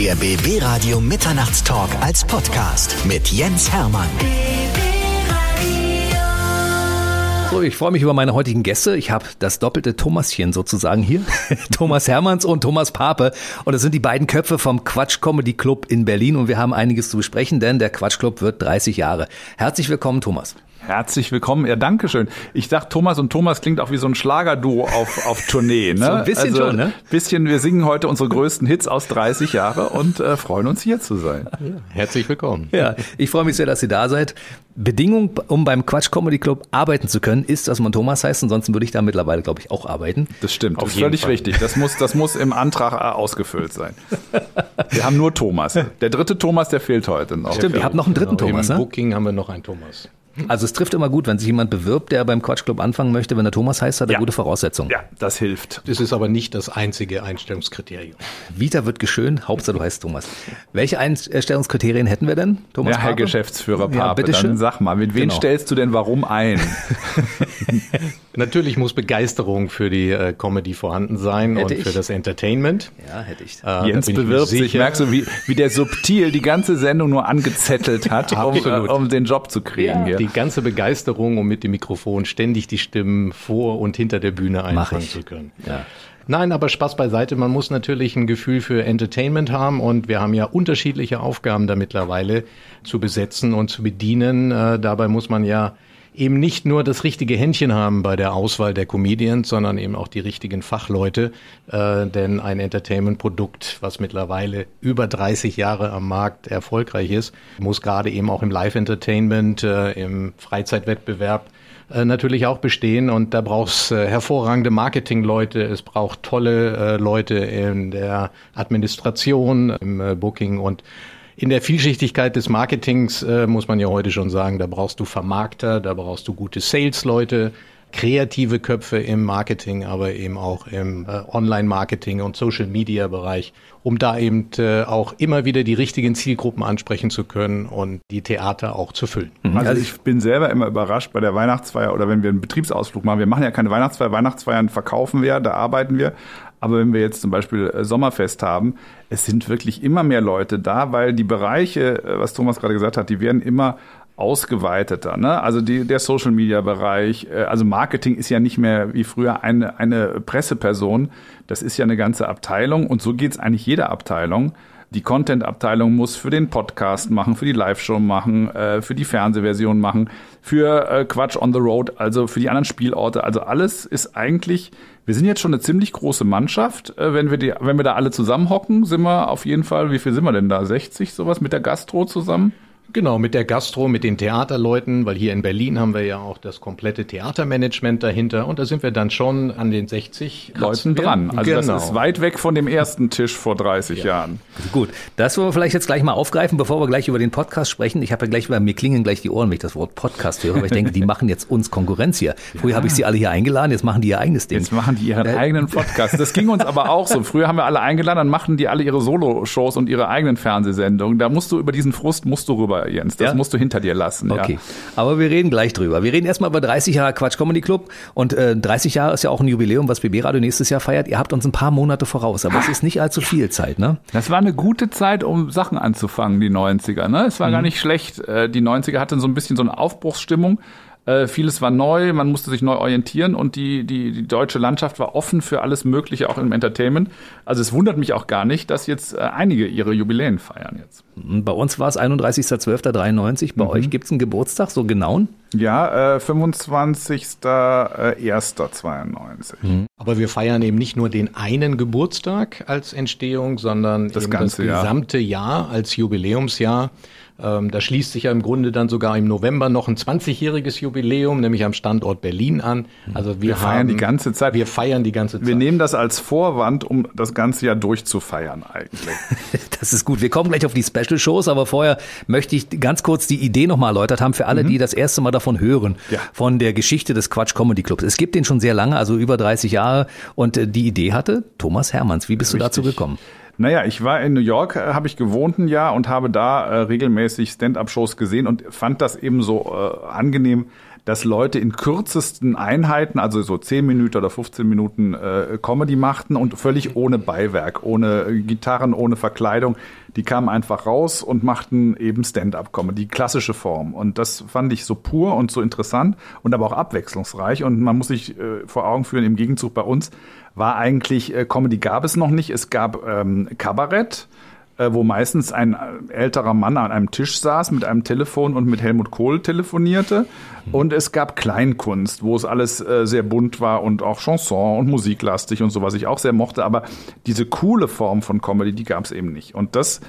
Der BB Radio Mitternachtstalk als Podcast mit Jens Hermann. So, ich freue mich über meine heutigen Gäste. Ich habe das doppelte Thomaschen sozusagen hier. Thomas Hermanns und Thomas Pape. Und das sind die beiden Köpfe vom Quatsch Comedy Club in Berlin. Und wir haben einiges zu besprechen, denn der Quatsch Club wird 30 Jahre. Herzlich willkommen, Thomas. Herzlich willkommen. Ja, danke schön. Ich dachte, Thomas und Thomas klingt auch wie so ein Schlagerduo auf, auf Tournee. Ne? So ein bisschen also, schon, ne? Bisschen, wir singen heute unsere größten Hits aus 30 Jahre und äh, freuen uns hier zu sein. Ja, herzlich willkommen. Ja, ich freue mich sehr, dass ihr da seid. Bedingung, um beim Quatsch Comedy Club arbeiten zu können, ist, dass man Thomas heißt. Ansonsten würde ich da mittlerweile, glaube ich, auch arbeiten. Das stimmt. Auf das ist völlig Fall. richtig. Das muss, das muss im Antrag ausgefüllt sein. Wir haben nur Thomas. Der dritte Thomas, der fehlt heute noch. Stimmt, ihr habt noch einen dritten Genau, Thomas, Im ne? Booking haben wir noch einen Thomas. Also es trifft immer gut, wenn sich jemand bewirbt, der beim Quatsch Club anfangen möchte. Wenn der Thomas heißt, hat er Ja. gute Voraussetzungen. Ja, das hilft. Das ist aber nicht das einzige Einstellungskriterium. Vita wird geschönt, Hauptsache du heißt Thomas. Welche Einstellungskriterien hätten wir denn, Thomas Ja, Herr Pape? Geschäftsführer Ja, Pape, bitteschön. dann sag mal, mit wem Genau. stellst du denn warum ein? Natürlich muss Begeisterung für die äh, Comedy vorhanden sein Hätte und ich. für das Entertainment. Ja, hätte ich. Äh, da Jens ich bewirbt sich, sicher. merkst du, wie, wie der subtil die ganze Sendung nur angezettelt hat, um, äh, um den Job zu kriegen. hier. Die ganze Begeisterung, um mit dem Mikrofon ständig die Stimmen vor und hinter der Bühne einfangen zu können. Ja. Nein, aber Spaß beiseite. Man muss natürlich ein Gefühl für Entertainment haben und wir haben ja unterschiedliche Aufgaben da mittlerweile zu besetzen und zu bedienen. Äh, dabei muss man ja eben nicht nur das richtige Händchen haben bei der Auswahl der Comedians, sondern eben auch die richtigen Fachleute. Äh, denn ein Entertainment-Produkt, was mittlerweile über 30 Jahre am Markt erfolgreich ist, muss gerade eben auch im Live-Entertainment, äh, im Freizeitwettbewerb äh, natürlich auch bestehen und da brauchst äh, hervorragende Marketingleute, es braucht tolle äh, Leute in der Administration, im äh, Booking und in der Vielschichtigkeit des Marketings äh, muss man ja heute schon sagen, da brauchst du Vermarkter, da brauchst du gute Sales-Leute, kreative Köpfe im Marketing, aber eben auch im äh, Online-Marketing und Social-Media-Bereich, um da eben äh, auch immer wieder die richtigen Zielgruppen ansprechen zu können und die Theater auch zu füllen. Also ich bin selber immer überrascht bei der Weihnachtsfeier oder wenn wir einen Betriebsausflug machen. Wir machen ja keine Weihnachtsfeier, Weihnachtsfeiern verkaufen wir, da arbeiten wir. Aber wenn wir jetzt zum Beispiel äh, Sommerfest haben, es sind wirklich immer mehr Leute da, weil die Bereiche, äh, was Thomas gerade gesagt hat, die werden immer ausgeweiteter. Ne? Also die, der Social-Media-Bereich, äh, also Marketing ist ja nicht mehr wie früher eine, eine Presseperson. Das ist ja eine ganze Abteilung und so geht's eigentlich jeder Abteilung. Die Content-Abteilung muss für den Podcast machen, für die Live-Show machen, äh, für die Fernsehversion machen, für äh, Quatsch on the Road, also für die anderen Spielorte. Also alles ist eigentlich, wir sind jetzt schon eine ziemlich große Mannschaft. Äh, wenn, wir die, wenn wir da alle zusammenhocken, sind wir auf jeden Fall, wie viel sind wir denn da? 60 sowas mit der Gastro zusammen? Genau, mit der Gastro, mit den Theaterleuten, weil hier in Berlin haben wir ja auch das komplette Theatermanagement dahinter und da sind wir dann schon an den 60 Leuten dran. Also genau. das ist weit weg von dem ersten Tisch vor 30 Jahren. Gut, das wollen wir vielleicht jetzt gleich mal aufgreifen, bevor wir gleich über den Podcast sprechen. Ich habe ja gleich, bei mir klingen gleich die Ohren, wenn ich das Wort Podcast höre, weil ich denke, die machen jetzt uns Konkurrenz hier. Früher habe ich sie alle hier eingeladen, jetzt machen die ihr eigenes Ding. Jetzt machen die ihren Da- eigenen Podcast. Das ging uns aber auch so. Früher haben wir alle eingeladen, dann machten die alle ihre Solo-Shows und ihre eigenen Fernsehsendungen. Da musst du über diesen Frust musst du rüber, Jens. Das Ja? musst du hinter dir lassen. Okay, Ja. aber wir reden gleich drüber. Wir reden erstmal über 30 Jahre Quatsch Comedy Club und äh, 30 Jahre ist ja auch ein Jubiläum, was BB Radio nächstes Jahr feiert. Ihr habt uns ein paar Monate voraus, aber es ist nicht allzu viel Zeit, ne? Das war eine gute Zeit, um Sachen anzufangen, die 90er. Ne? Es war Mhm. gar nicht schlecht. Äh, Die 90er hatten so ein bisschen so eine Aufbruchsstimmung. Äh, Vieles war neu, man musste sich neu orientieren und die, die, die deutsche Landschaft war offen für alles Mögliche, auch im Entertainment. Also es wundert mich auch gar nicht, dass jetzt äh, einige ihre Jubiläen feiern jetzt. Bei uns war es 31.12.93. Mhm. Bei euch gibt es einen Geburtstag, so genauen? Ja, äh, 25.01.92. Aber wir feiern eben nicht nur den einen Geburtstag als Entstehung, sondern Das eben ganze das Jahr. gesamte Jahr als Jubiläumsjahr. Ähm, da schließt sich ja im Grunde dann sogar im November noch ein 20-jähriges Jubiläum, nämlich am Standort Berlin an. Also wir, Wir feiern haben, die ganze Zeit. Wir feiern die ganze Zeit. Wir nehmen das als Vorwand, um das ganze Jahr durchzufeiern eigentlich. Das ist gut. Wir kommen gleich auf die Special-Shows, aber vorher möchte ich ganz kurz die Idee nochmal erläutert haben für alle, die das erste Mal davon hören, Ja. von der Geschichte des Quatsch Comedy Clubs. Es gibt den schon sehr lange, also über 30 Jahre und äh, die Idee hatte Thomas Hermanns. Wie bist du dazu Richtig. gekommen? Naja, ich war in New York, äh, habe ich gewohnt ein Jahr und habe da äh, regelmäßig Stand-up-Shows gesehen und fand das eben so äh, angenehm, dass Leute in kürzesten Einheiten, also so 10 Minuten oder 15 Minuten äh, Comedy machten und völlig ohne Beiwerk, ohne Gitarren, ohne Verkleidung. Die kamen einfach raus und machten eben Stand-up-Comedy, klassische Form. Und das fand ich so pur und so interessant und aber auch abwechslungsreich. Und man muss sich äh, vor Augen führen, im Gegenzug bei uns war eigentlich, äh, Comedy gab es noch nicht. Es gab ähm, Kabarett wo meistens ein äh, älterer Mann an einem Tisch saß mit einem Telefon und mit Helmut Kohl telefonierte. Und es gab Kleinkunst, wo es alles äh, sehr bunt war und auch Chanson und musiklastig und so, was ich auch sehr mochte. Aber diese coole Form von Comedy, die gab es eben nicht. Und das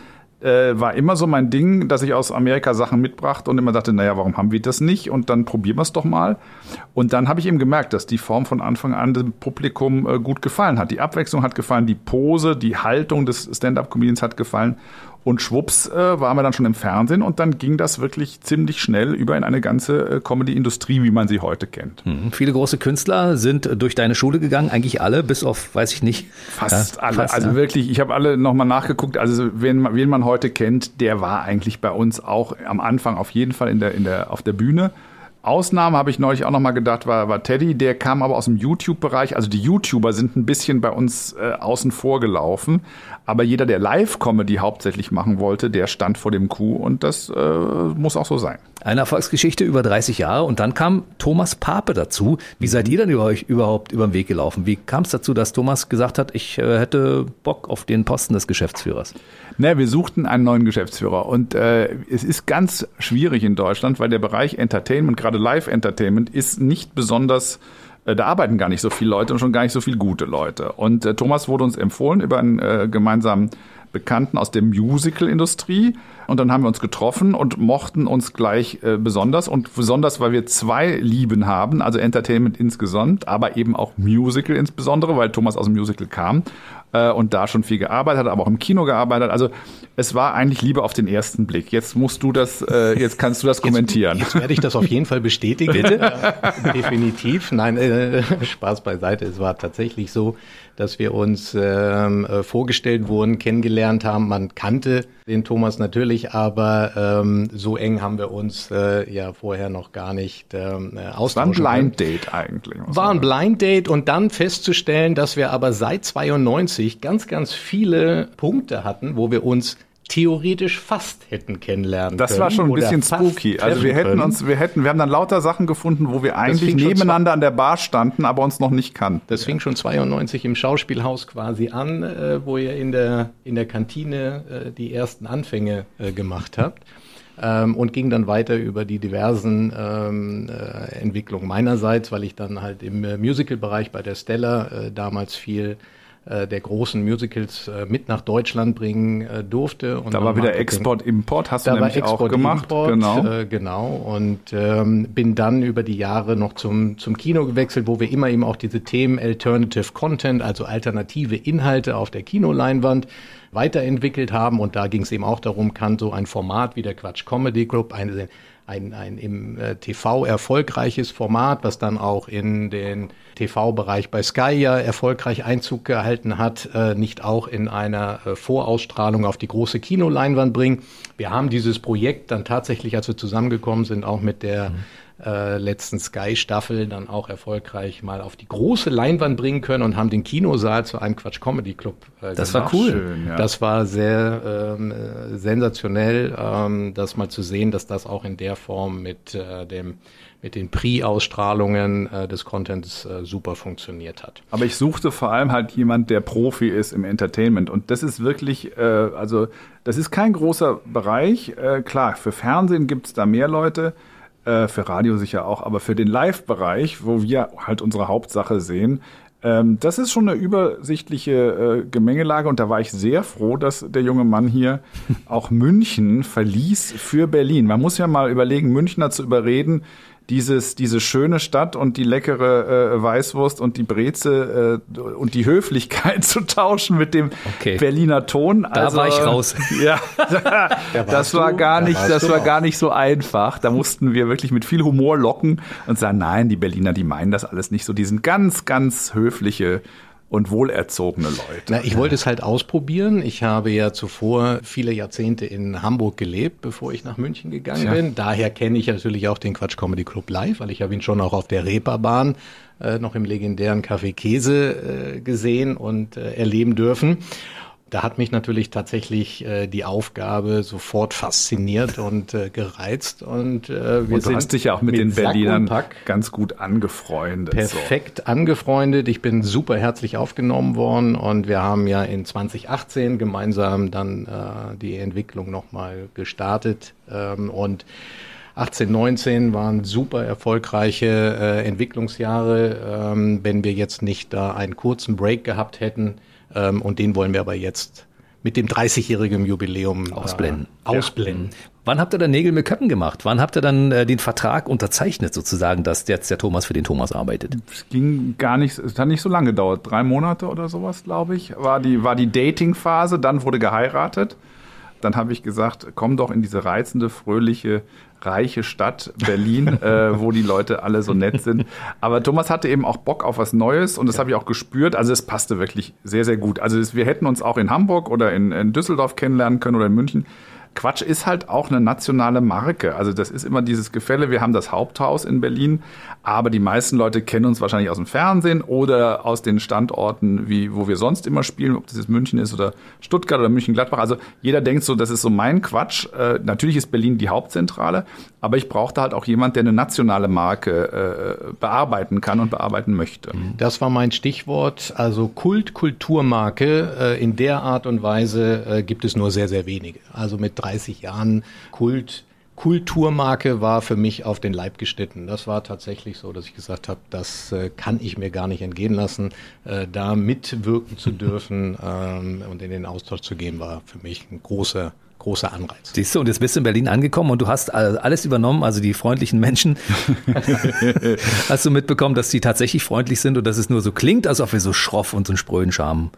äh, war immer so mein Ding, dass ich aus Amerika Sachen mitbrachte und immer dachte, naja, warum haben wir das nicht? Und dann probieren wir es doch mal. Und dann habe ich eben gemerkt, dass die Form von Anfang an dem Publikum äh, gut gefallen hat. Die Abwechslung hat gefallen, die Pose, die Haltung des Stand-up-Comedians hat gefallen. Und schwupps äh, waren wir dann schon im Fernsehen und dann ging das wirklich ziemlich schnell über in eine ganze äh, Comedy-Industrie, wie man sie heute kennt. Mhm. Viele große Künstler sind durch deine Schule gegangen, eigentlich alle, bis auf, weiß ich nicht. Fast ja, alle. Fast, also ja. wirklich, ich habe alle nochmal nachgeguckt. Also wen, wen man heute kennt, der war eigentlich bei uns auch am Anfang auf jeden Fall in der, in der, auf der Bühne. Ausnahme habe ich neulich auch nochmal gedacht, war, war Teddy, der kam aber aus dem YouTube-Bereich. Also die YouTuber sind ein bisschen bei uns äh, außen vor gelaufen. Aber jeder, der Live-Comedy hauptsächlich machen wollte, der stand vor dem Kuh und das äh, muss auch so sein. Eine Erfolgsgeschichte über 30 Jahre und dann kam Thomas Pape dazu. Wie seid ihr denn über euch überhaupt über den Weg gelaufen? Wie kam es dazu, dass Thomas gesagt hat, ich äh, hätte Bock auf den Posten des Geschäftsführers? Ne, wir suchten einen neuen Geschäftsführer und äh, es ist ganz schwierig in Deutschland, weil der Bereich Entertainment, gerade Live-Entertainment, ist nicht besonders äh, da arbeiten gar nicht so viele Leute und schon gar nicht so viele gute Leute. Und äh, Thomas wurde uns empfohlen über einen äh, gemeinsamen Bekannten aus der Musical-Industrie. Und dann haben wir uns getroffen und mochten uns gleich äh, besonders. Und besonders, weil wir zwei Lieben haben, also Entertainment insgesamt, aber eben auch Musical insbesondere, weil Thomas aus dem Musical kam äh, und da schon viel gearbeitet hat, aber auch im Kino gearbeitet. Also es war eigentlich Liebe auf den ersten Blick. Jetzt musst du das, äh, jetzt kannst du das kommentieren. Jetzt, werde ich das auf jeden Fall bestätigen. Bitte? Äh, definitiv. Nein, äh, Spaß beiseite. Es war tatsächlich so, dass wir uns ähm, äh, vorgestellt wurden, kennengelernt haben. Man kannte den Thomas natürlich, aber ähm, so eng haben wir uns äh, ja vorher noch gar nicht ähm, austauschen War ein Blind Date eigentlich. War ein Blind Date und dann festzustellen, dass wir aber seit 92 ganz, ganz viele Punkte hatten, wo wir uns theoretisch fast hätten kennenlernen das können. Das war schon ein bisschen spooky. Also wir hätten können. uns, wir hätten, wir haben dann lauter Sachen gefunden, wo wir eigentlich nebeneinander an der Bar standen, aber uns noch nicht kannten. Das fing schon 92 im Schauspielhaus quasi an, äh, wo ihr in der, in der Kantine äh, die ersten Anfänge äh, gemacht habt. Ähm, und ging dann weiter über die diversen ähm, äh, Entwicklungen meinerseits, weil ich dann halt im äh, Musical-Bereich bei der Stella äh, damals viel äh, der großen Musicals äh, mit nach Deutschland bringen äh, durfte. Und da war wieder Export, Import, hast du nämlich Export, auch gemacht. Import, genau. Äh, genau. Und ähm, bin dann über die Jahre noch zum, zum Kino gewechselt, wo wir immer eben auch diese Themen Alternative Content, also alternative Inhalte auf der Kinoleinwand weiterentwickelt haben. Und da ging es eben auch darum, kann so ein Format wie der Quatsch Comedy Club, eine ein, ein im äh, TV erfolgreiches Format, was dann auch in den TV-Bereich bei Sky ja erfolgreich Einzug gehalten hat, äh, nicht auch in einer äh, Vorausstrahlung auf die große Kinoleinwand bringen. Wir haben dieses Projekt dann tatsächlich, als wir zusammengekommen sind, auch mit der mhm äh, letzten Sky-Staffel dann auch erfolgreich mal auf die große Leinwand bringen können und haben den Kinosaal zu einem Quatsch Comedy Club. Äh, das gemacht. war cool. Schön, ja. Das war sehr ähm, äh, sensationell, ähm, das mal zu sehen, dass das auch in der Form mit äh, dem mit den Pre-Ausstrahlungen äh, des Contents äh, super funktioniert hat. Aber ich suchte vor allem halt jemand, der Profi ist im Entertainment. Und das ist wirklich, äh, also das ist kein großer Bereich. Äh, klar, für Fernsehen gibt es da mehr Leute. Äh, für Radio sicher auch, aber für den Live-Bereich, wo wir halt unsere Hauptsache sehen, ähm, das ist schon eine übersichtliche äh, Gemengelage und da war ich sehr froh, dass der junge Mann hier auch München verließ für Berlin. Man muss ja mal überlegen, Münchner zu überreden, dieses, diese schöne Stadt und die leckere äh, Weißwurst und die Breze äh, und die Höflichkeit zu tauschen mit dem okay. Berliner Ton. Da also, war ich raus. Ja, das war gar nicht, das war gar nicht so einfach. Da mussten wir wirklich mit viel Humor locken und sagen, nein, die Berliner, die meinen das alles nicht so. Die sind ganz, ganz höfliche und wohlerzogene Leute. Na, ich wollte es halt ausprobieren. Ich habe ja zuvor viele Jahrzehnte in Hamburg gelebt, bevor ich nach München gegangen Tja. bin. Daher kenne ich natürlich auch den Quatsch Comedy Club live, weil ich habe ihn schon auch auf der Reeperbahn äh, noch im legendären Café Käse äh, gesehen und äh, erleben dürfen da hat mich natürlich tatsächlich äh, die Aufgabe sofort fasziniert und äh, gereizt. Und, äh, wir und du hast dich ja auch mit, mit den Berlinern ganz gut angefreundet. Perfekt so. angefreundet. Ich bin super herzlich aufgenommen worden und wir haben ja in 2018 gemeinsam dann äh, die Entwicklung nochmal gestartet. Ähm, und 18, 19 waren super erfolgreiche äh, Entwicklungsjahre. Ähm, wenn wir jetzt nicht da einen kurzen Break gehabt hätten, ähm, und den wollen wir aber jetzt mit dem 30-jährigen Jubiläum ausblenden. Äh, ausblenden. Ja. Wann habt ihr dann Nägel mit Köppen gemacht? Wann habt ihr dann äh, den Vertrag unterzeichnet, sozusagen, dass jetzt der Thomas für den Thomas arbeitet? Es ging gar nicht, es hat nicht so lange gedauert. Drei Monate oder sowas, glaube ich, war die, war die Dating-Phase. Dann wurde geheiratet. Dann habe ich gesagt, komm doch in diese reizende, fröhliche reiche Stadt Berlin, äh, wo die Leute alle so nett sind. Aber Thomas hatte eben auch Bock auf was Neues und das habe ich auch gespürt. Also es passte wirklich sehr, sehr gut. Also wir hätten uns auch in Hamburg oder in, in Düsseldorf kennenlernen können oder in München. Quatsch ist halt auch eine nationale Marke. Also das ist immer dieses Gefälle. Wir haben das Haupthaus in Berlin, aber die meisten Leute kennen uns wahrscheinlich aus dem Fernsehen oder aus den Standorten, wie, wo wir sonst immer spielen, ob das jetzt München ist oder Stuttgart oder München-Gladbach. Also jeder denkt so, das ist so mein Quatsch. Äh, natürlich ist Berlin die Hauptzentrale, aber ich brauchte halt auch jemand, der eine nationale Marke äh, bearbeiten kann und bearbeiten möchte. Das war mein Stichwort. Also Kult, Kulturmarke äh, in der Art und Weise äh, gibt es nur sehr, sehr wenige. Also mit 30 Jahren Kult. Kulturmarke war für mich auf den Leib geschnitten. Das war tatsächlich so, dass ich gesagt habe, das äh, kann ich mir gar nicht entgehen lassen. Äh, da mitwirken zu dürfen ähm, und in den Austausch zu gehen, war für mich ein großer großer Anreiz. Siehst du, und jetzt bist du in Berlin angekommen und du hast alles übernommen, also die freundlichen Menschen. hast du mitbekommen, dass die tatsächlich freundlich sind und dass es nur so klingt, als ob wir so schroff und so einen spröden Charme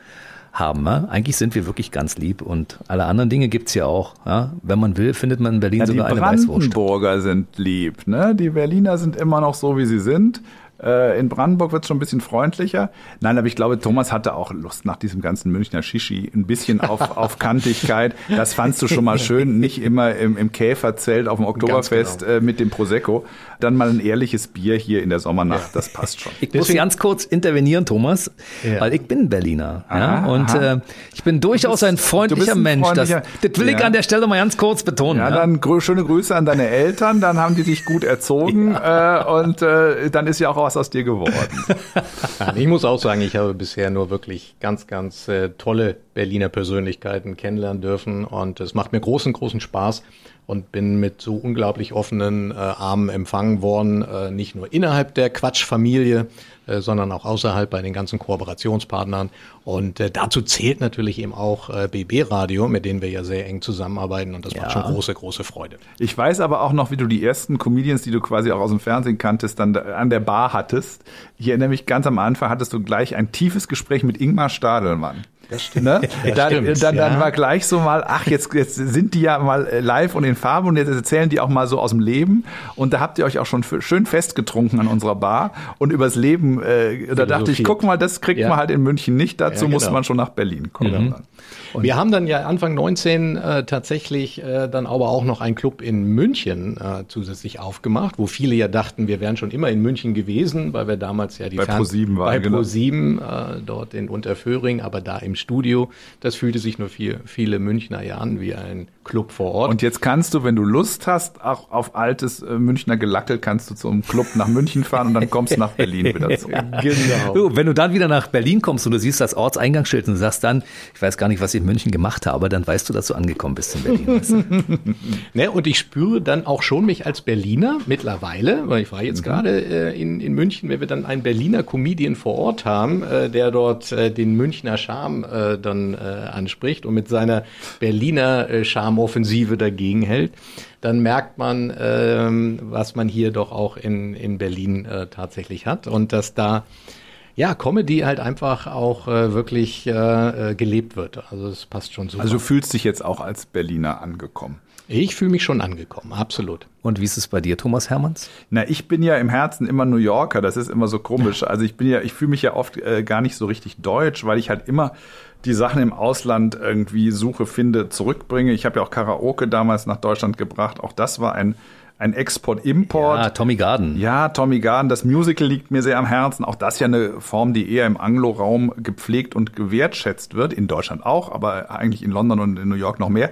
haben. Ja? Eigentlich sind wir wirklich ganz lieb und alle anderen Dinge gibt's ja auch. Ja? Wenn man will, findet man in Berlin ja, sogar eine Weißwurst. Die Brandenburger sind lieb. Ne? Die Berliner sind immer noch so, wie sie sind. Äh, in Brandenburg wird es schon ein bisschen freundlicher. Nein, aber ich glaube, Thomas hatte auch Lust nach diesem ganzen Münchner Shishi ein bisschen auf, auf Kantigkeit. Das fandst du schon mal schön. Nicht immer im, im Käferzelt auf dem Oktoberfest genau. äh, mit dem Prosecco. Dann mal ein ehrliches Bier hier in der Sommernacht. Ja. Das passt schon. Ich muss ganz kurz intervenieren, Thomas, ja. weil ich bin Berliner. Aha, ja? Und äh, ich bin durchaus bist, ein freundlicher ein Mensch. Das, das, will ich an der Stelle mal ganz kurz betonen. Ja, dann grö schöne Grüße an deine Eltern. Dann haben die dich gut erzogen. Äh, und äh, dann ist ja auch was aus dir geworden. ich muss auch sagen, ich habe bisher nur wirklich ganz, ganz äh, tolle Berliner Persönlichkeiten kennenlernen dürfen und es macht mir großen, großen Spaß und bin mit so unglaublich offenen äh, Armen empfangen worden, äh, nicht nur innerhalb der Quatschfamilie, äh, sondern auch außerhalb bei den ganzen Kooperationspartnern. Und äh, dazu zählt natürlich eben auch äh, BB Radio, mit denen wir ja sehr eng zusammenarbeiten und das ja. macht schon große, große Freude. Ich weiß aber auch noch, wie du die ersten Comedians, die du quasi auch aus dem Fernsehen kanntest, dann an der Bar hattest. Ich erinnere mich ganz am Anfang hattest du gleich ein tiefes Gespräch mit Ingmar Stadelmann. Das stimmt. Ne? Das dann, stimmt, dann, dann ja. war gleich so mal, ach, jetzt, jetzt sind die ja mal äh, live und in Farbe und jetzt erzählen die auch mal so aus dem Leben. Und da habt ihr euch auch schon schön festgetrunken an unserer Bar und übers Leben, äh, da dachte ich, guck mal, das kriegt ja. man halt in München nicht, dazu ja, genau. muss man schon nach Berlin kommen. Mhm. Und wir haben dann ja Anfang 19 äh, tatsächlich äh, dann aber auch noch einen Club in München äh, zusätzlich aufgemacht, wo viele ja dachten, wir wären schon immer in München gewesen, weil wir damals ja die bei Pro7 waren. Bei genau. Pro7 äh, dort in Unterföhring, aber da im Studio. Das fühlte sich nur für viele Münchner ja an wie ein Club vor Ort. Und jetzt kannst du, wenn du Lust hast, auch auf altes äh, Münchner Gelackel, kannst du zum Club nach München fahren und dann kommst du nach Berlin wieder zurück. genau. Du, wenn du dann wieder nach Berlin kommst und du siehst das Ortseingangsschild und sagst dann, ich weiß gar nicht, was ich in München gemacht habe, aber dann weißt du, dass du angekommen bist in Berlin. Weißt du? ne, und ich spüre dann auch schon mich als Berliner mittlerweile, weil ich war jetzt mhm. gerade äh, in, in München, wenn wir dann einen Berliner Comedian vor Ort haben, äh, der dort äh, den Münchner Charme äh, dann äh, anspricht und mit seiner Berliner äh, Charme-Offensive dagegen hält, dann merkt man, ähm, was man hier doch auch in, in Berlin äh, tatsächlich hat und dass da ja, Comedy halt einfach auch äh, wirklich äh, äh gelebt wird. Also es passt schon so. Also du fühlst dich jetzt auch als Berliner angekommen. Ich fühle mich schon angekommen, absolut. Und wie ist es bei dir, Thomas Hermanns? Na, ich bin ja im Herzen immer New Yorker, das ist immer so komisch. Also ich bin ja, ich fühle mich ja oft äh, gar nicht so richtig deutsch, weil ich halt immer die Sachen im Ausland irgendwie suche, finde, zurückbringe. Ich habe ja auch Karaoke damals nach Deutschland gebracht. Auch das war ein ein Export-Import. Ja, Tommy Garden. Ja, Tommy Garden. Das Musical liegt mir sehr am Herzen. Auch das ja eine Form, die eher im Anglo-Raum gepflegt und gewertschätzt wird. In Deutschland auch, aber eigentlich in London und in New York noch mehr.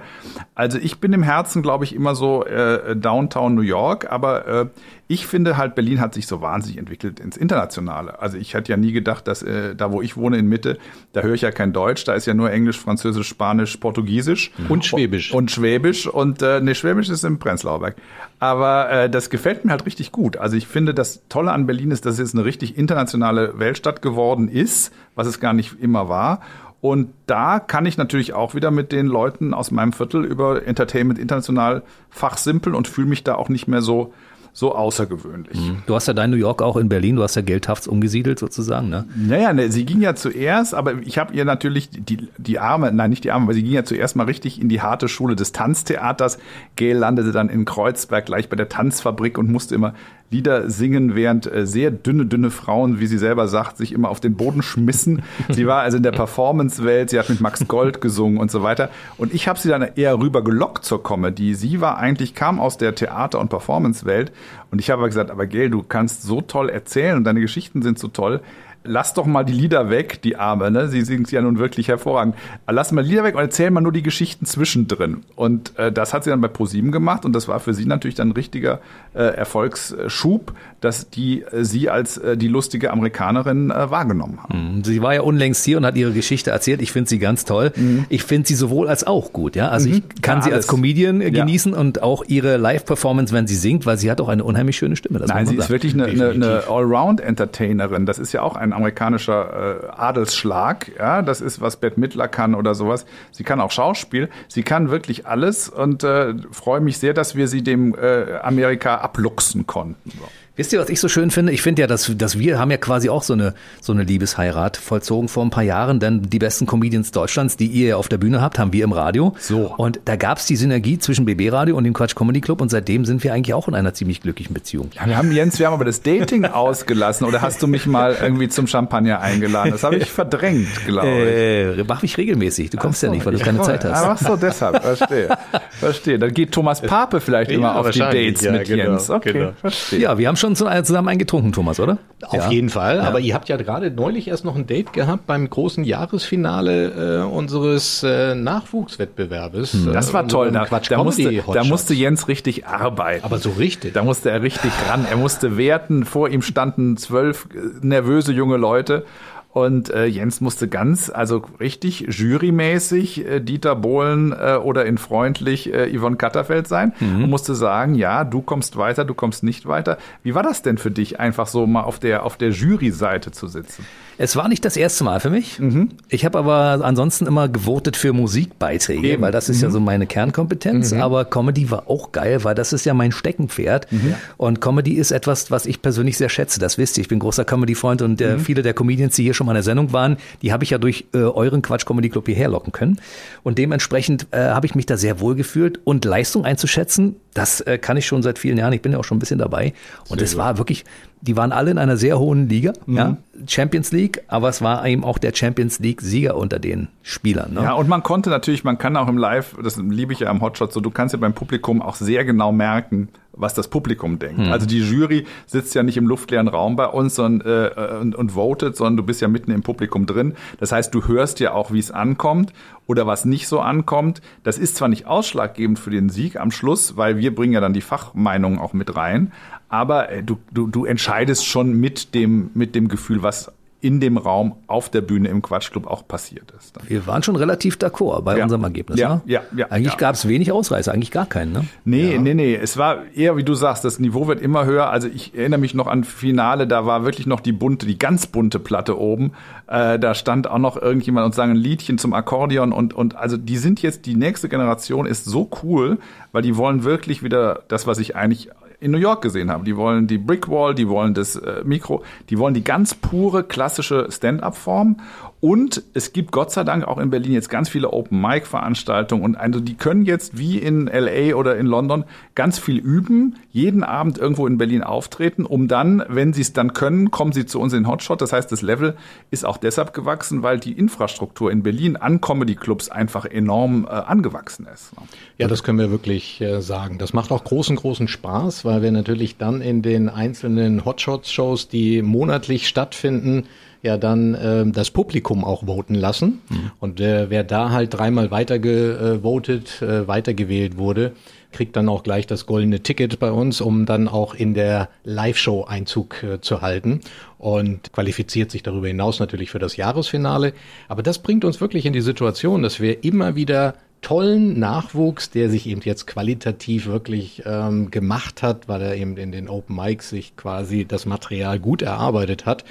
Also ich bin im Herzen, glaube ich, immer so äh, Downtown New York. Aber äh, ich finde halt, Berlin hat sich so wahnsinnig entwickelt ins Internationale. Also ich hätte ja nie gedacht, dass äh, da, wo ich wohne in Mitte, da höre ich ja kein Deutsch, da ist ja nur Englisch, Französisch, Spanisch, Portugiesisch. Und Schwäbisch. Und, Schwäbisch. Und äh, ne, Schwäbisch ist im Prenzlauer Berg. Aber äh, das gefällt mir halt richtig gut. Also ich finde, das Tolle an Berlin ist, dass es eine richtig internationale Weltstadt geworden ist, was es gar nicht immer war. Und da kann ich natürlich auch wieder mit den Leuten aus meinem Viertel über Entertainment international fachsimpeln und fühle mich da auch nicht mehr so so außergewöhnlich. Mhm. Du hast ja dein New York auch in Berlin, du hast ja Geldhafts umgesiedelt sozusagen, ne? Naja, ne, sie ging ja zuerst, aber ich habe ihr natürlich die, die Arme, nein, nicht die Arme, aber sie ging ja zuerst mal richtig in die harte Schule des Tanztheaters. Gail landete dann in Kreuzberg gleich bei der Tanzfabrik und musste immer Lieder singen, während äh, sehr dünne, dünne Frauen, wie sie selber sagt, sich immer auf den Boden schmissen. sie war also in der Performance-Welt, sie hat mit Max Gold gesungen und so weiter. Und ich habe sie dann eher rüber gelockt zur Comedy. Sie war eigentlich, kam aus der Theater- und Performance-Welt. Und ich habe gesagt, aber Gail, du kannst so toll erzählen und deine Geschichten sind so toll lass doch mal die Lieder weg, die Arme, ne? Sie singt ja nun wirklich hervorragend. Lass mal Lieder weg und erzähl mal nur die Geschichten zwischendrin. Und äh, das hat sie dann bei ProSieben gemacht und das war für sie natürlich dann ein richtiger äh, Erfolgsschub, dass die äh, sie als äh, die lustige Amerikanerin äh, wahrgenommen haben. Mhm. Sie war ja unlängst hier und hat ihre Geschichte erzählt. Ich finde sie ganz toll. Mhm. Ich finde sie sowohl als auch gut, ja. Also mhm. ich kann ja, sie als Comedian äh, genießen ja. und auch ihre Live-Performance, wenn sie singt, weil sie hat auch eine unheimlich schöne Stimme. Nein, sie sagen. ist wirklich eine, eine, eine Allround-Entertainerin. Das ist ja auch ein ein amerikanischer äh, Adelsschlag. Ja, das ist, was Bette Midler kann oder sowas. Sie kann auch Schauspiel. Sie kann wirklich alles und äh, freue mich sehr, dass wir sie dem äh, Amerika abluchsen konnten. So. Wisst ihr, was ich so schön finde? Ich finde ja, dass, dass wir haben ja quasi auch so eine, so eine Liebesheirat vollzogen vor ein paar Jahren, denn die besten Comedians Deutschlands, die ihr auf der Bühne habt, haben wir im Radio. So. Und da gab's die Synergie zwischen BB Radio und dem Quatsch Comedy Club und seitdem sind wir eigentlich auch in einer ziemlich glücklichen Beziehung. Ja, wir haben, Jens, wir haben aber das Dating ausgelassen oder hast du mich mal irgendwie zum Champagner eingeladen? Das habe ich verdrängt, glaube ich. Äh, mach mich regelmäßig. Du kommst so, ja nicht, weil du keine Zeit hast. Ach so, deshalb. Verstehe. Verstehe. Dann geht Thomas Pape vielleicht ja, immer auf die Dates ja, mit genau, Jens. Okay, genau. verstehe. Ja, wir haben schon zusammen eingetrunken, Thomas, oder? Auf ja. jeden Fall. Ja. Aber ihr habt ja gerade neulich erst noch ein Date gehabt beim großen Jahresfinale äh, unseres äh, Nachwuchswettbewerbes. Hm. Das war toll. Da, da, musste, da musste Jens richtig arbeiten. Aber so richtig. Da musste er richtig ran. Er musste werten. Vor ihm standen zwölf äh, nervöse junge Leute. Und äh, Jens musste ganz, also richtig jurymäßig äh, Dieter Bohlen äh, oder in freundlich äh, Yvonne Katterfeld sein mhm. und musste sagen, ja, du kommst weiter, du kommst nicht weiter. Wie war das denn für dich, einfach so mal auf der, auf der Jury-Seite zu sitzen? Es war nicht das erste Mal für mich. Mhm. Ich habe aber ansonsten immer gewotet für Musikbeiträge, Eben. weil das ist mhm. ja so meine Kernkompetenz. Mhm. Aber Comedy war auch geil, weil das ist ja mein Steckenpferd. Mhm. Und Comedy ist etwas, was ich persönlich sehr schätze. Das wisst ihr. Ich bin großer Comedy-Freund und äh, mhm. viele der Comedians, die hier schon mal in der Sendung waren, die habe ich ja durch äh, euren Quatsch Comedy Club hierher locken können. Und dementsprechend äh, habe ich mich da sehr wohl gefühlt und Leistung einzuschätzen, das äh, kann ich schon seit vielen Jahren. Ich bin ja auch schon ein bisschen dabei. Und es war wirklich die waren alle in einer sehr hohen Liga, mhm. ja, Champions League, aber es war eben auch der Champions League-Sieger unter den Spielern. Ne? Ja, und man konnte natürlich, man kann auch im Live, das liebe ich ja am Hotshot, so du kannst ja beim Publikum auch sehr genau merken, was das Publikum denkt. Mhm. Also die Jury sitzt ja nicht im luftleeren Raum bei uns sondern, äh, und, und votet, sondern du bist ja mitten im Publikum drin. Das heißt, du hörst ja auch, wie es ankommt oder was nicht so ankommt. Das ist zwar nicht ausschlaggebend für den Sieg am Schluss, weil wir bringen ja dann die Fachmeinungen auch mit rein, aber äh, du, du, du entscheidest schon mit dem, mit dem Gefühl, was in dem Raum auf der Bühne im Quatschclub auch passiert ist. Wir waren schon relativ d'accord bei ja. unserem Ergebnis. Ja, ne? ja, ja. Eigentlich ja. gab es wenig Ausreißer, eigentlich gar keinen. Ne? Nee, ja. nee, nee. Es war eher, wie du sagst, das Niveau wird immer höher. Also ich erinnere mich noch an Finale, da war wirklich noch die bunte, die ganz bunte Platte oben. Äh, da stand auch noch irgendjemand und sang ein Liedchen zum Akkordeon und, und also die sind jetzt, die nächste Generation ist so cool, weil die wollen wirklich wieder das, was ich eigentlich in New York gesehen habe. Die wollen die Brickwall, die wollen das äh, Mikro, die wollen die ganz pure klassische Stand-up-Form. Und es gibt Gott sei Dank auch in Berlin jetzt ganz viele Open-Mic-Veranstaltungen und also die können jetzt wie in LA oder in London ganz viel üben, jeden Abend irgendwo in Berlin auftreten, um dann, wenn sie es dann können, kommen sie zu uns in Hotshot. Das heißt, das Level ist auch deshalb gewachsen, weil die Infrastruktur in Berlin an Comedy-Clubs einfach enorm äh, angewachsen ist. Ja, das können wir wirklich äh, sagen. Das macht auch großen, großen Spaß, weil wir natürlich dann in den einzelnen Hotshots-Shows, die monatlich stattfinden, ja dann äh, das Publikum auch voten lassen. Mhm. Und äh, wer da halt dreimal weitergevotet, äh, weitergewählt wurde, kriegt dann auch gleich das goldene Ticket bei uns, um dann auch in der Live-Show Einzug äh, zu halten und qualifiziert sich darüber hinaus natürlich für das Jahresfinale. Aber das bringt uns wirklich in die Situation, dass wir immer wieder tollen Nachwuchs, der sich eben jetzt qualitativ wirklich ähm, gemacht hat, weil er eben in den Open Mics sich quasi das Material gut erarbeitet hat,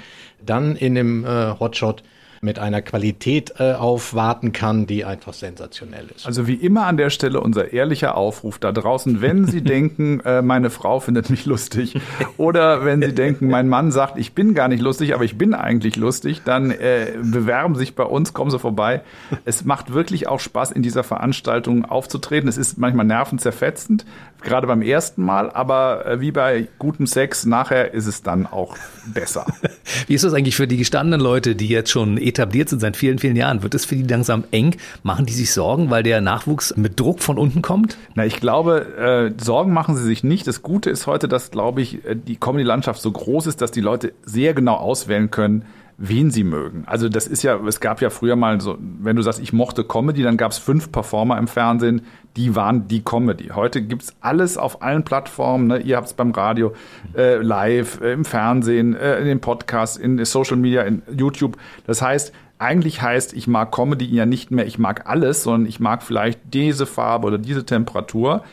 dann in dem äh, Hotshot mit einer Qualität äh, aufwarten kann, die einfach sensationell ist. Also wie immer an der Stelle unser ehrlicher Aufruf da draußen, wenn Sie denken, äh, meine Frau findet mich lustig oder wenn Sie denken, mein Mann sagt, ich bin gar nicht lustig, aber ich bin eigentlich lustig, dann äh, bewerben sich bei uns, kommen Sie vorbei. Es macht wirklich auch Spaß, in dieser Veranstaltung aufzutreten. Es ist manchmal nervenzerfetzend, gerade beim ersten Mal, aber äh, wie bei gutem Sex, nachher ist es dann auch besser. Wie ist das eigentlich für die gestandenen Leute, die jetzt schon etabliert sind seit vielen, vielen Jahren? Wird es für die langsam eng? Machen die sich Sorgen, weil der Nachwuchs mit Druck von unten kommt? Na, ich glaube, äh, Sorgen machen sie sich nicht. Das Gute ist heute, dass, glaube ich, äh, die Comedy-Landschaft so groß ist, dass die Leute sehr genau auswählen können, wen sie mögen. Also das ist ja, es gab ja früher mal so, wenn du sagst, ich mochte Comedy, dann gab es fünf Performer im Fernsehen, die waren die Comedy. Heute gibt's alles auf allen Plattformen, ne? ihr habt es beim Radio, äh, live, äh, im Fernsehen, äh, in den Podcasts, in Social Media, in YouTube. Das heißt, eigentlich heißt, ich mag Comedy ja nicht mehr, ich mag alles, sondern ich mag vielleicht diese Farbe oder diese Temperatur.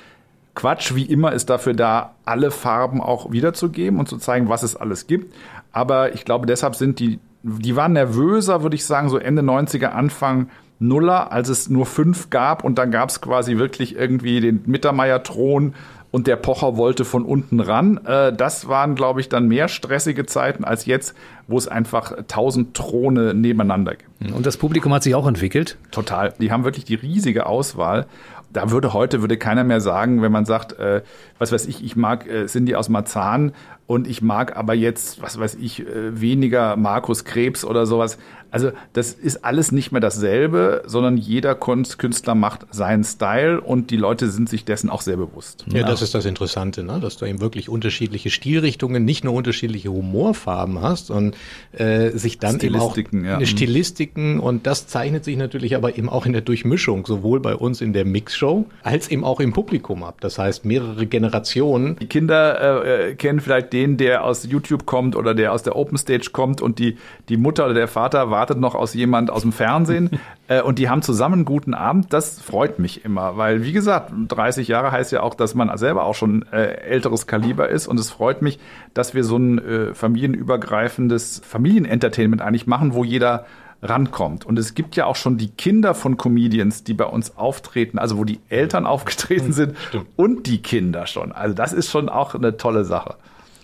Quatsch, wie immer, ist dafür da, alle Farben auch wiederzugeben und zu zeigen, was es alles gibt. Aber ich glaube, deshalb sind die die waren nervöser, würde ich sagen, so Ende 90er, Anfang Nuller, als es nur fünf gab und dann gab es quasi wirklich irgendwie den Mittermeier-Thron und der Pocher wollte von unten ran. Äh, das waren, glaube ich, dann mehr stressige Zeiten als jetzt, wo es einfach tausend Throne nebeneinander gibt. Und das Publikum hat sich auch entwickelt? Total. Die haben wirklich die riesige Auswahl da würde heute würde keiner mehr sagen, wenn man sagt, äh, was weiß ich, ich mag äh, Cindy aus Marzahn und ich mag aber jetzt, was weiß ich, äh, weniger Markus Krebs oder sowas. Also das ist alles nicht mehr dasselbe, sondern jeder Künstler macht seinen Style und die Leute sind sich dessen auch sehr bewusst. Ja, das ist das Interessante, ne? dass du eben wirklich unterschiedliche Stilrichtungen, nicht nur unterschiedliche Humorfarben hast und äh, sich dann eben auch ja. eine Stilistiken und das zeichnet sich natürlich aber eben auch in der Durchmischung, sowohl bei uns in der Mixshow als eben auch im Publikum ab. Das heißt, mehrere Generationen. Die Kinder äh, äh kennen vielleicht den, der aus YouTube kommt oder der aus der Open Stage kommt und die, die Mutter oder der Vater war wartet noch aus jemand aus dem Fernsehen äh, und die haben zusammen einen guten Abend. Das freut mich immer, weil wie gesagt, 30 Jahre heißt ja auch, dass man selber auch schon äh, älteres Kaliber ist und es freut mich, dass wir so ein äh, familienübergreifendes Familienentertainment eigentlich machen, wo jeder rankommt. Und es gibt ja auch schon die Kinder von Comedians, die bei uns auftreten, also wo die Eltern aufgetreten sind Stimmt. und die Kinder schon. Also das ist schon auch eine tolle Sache.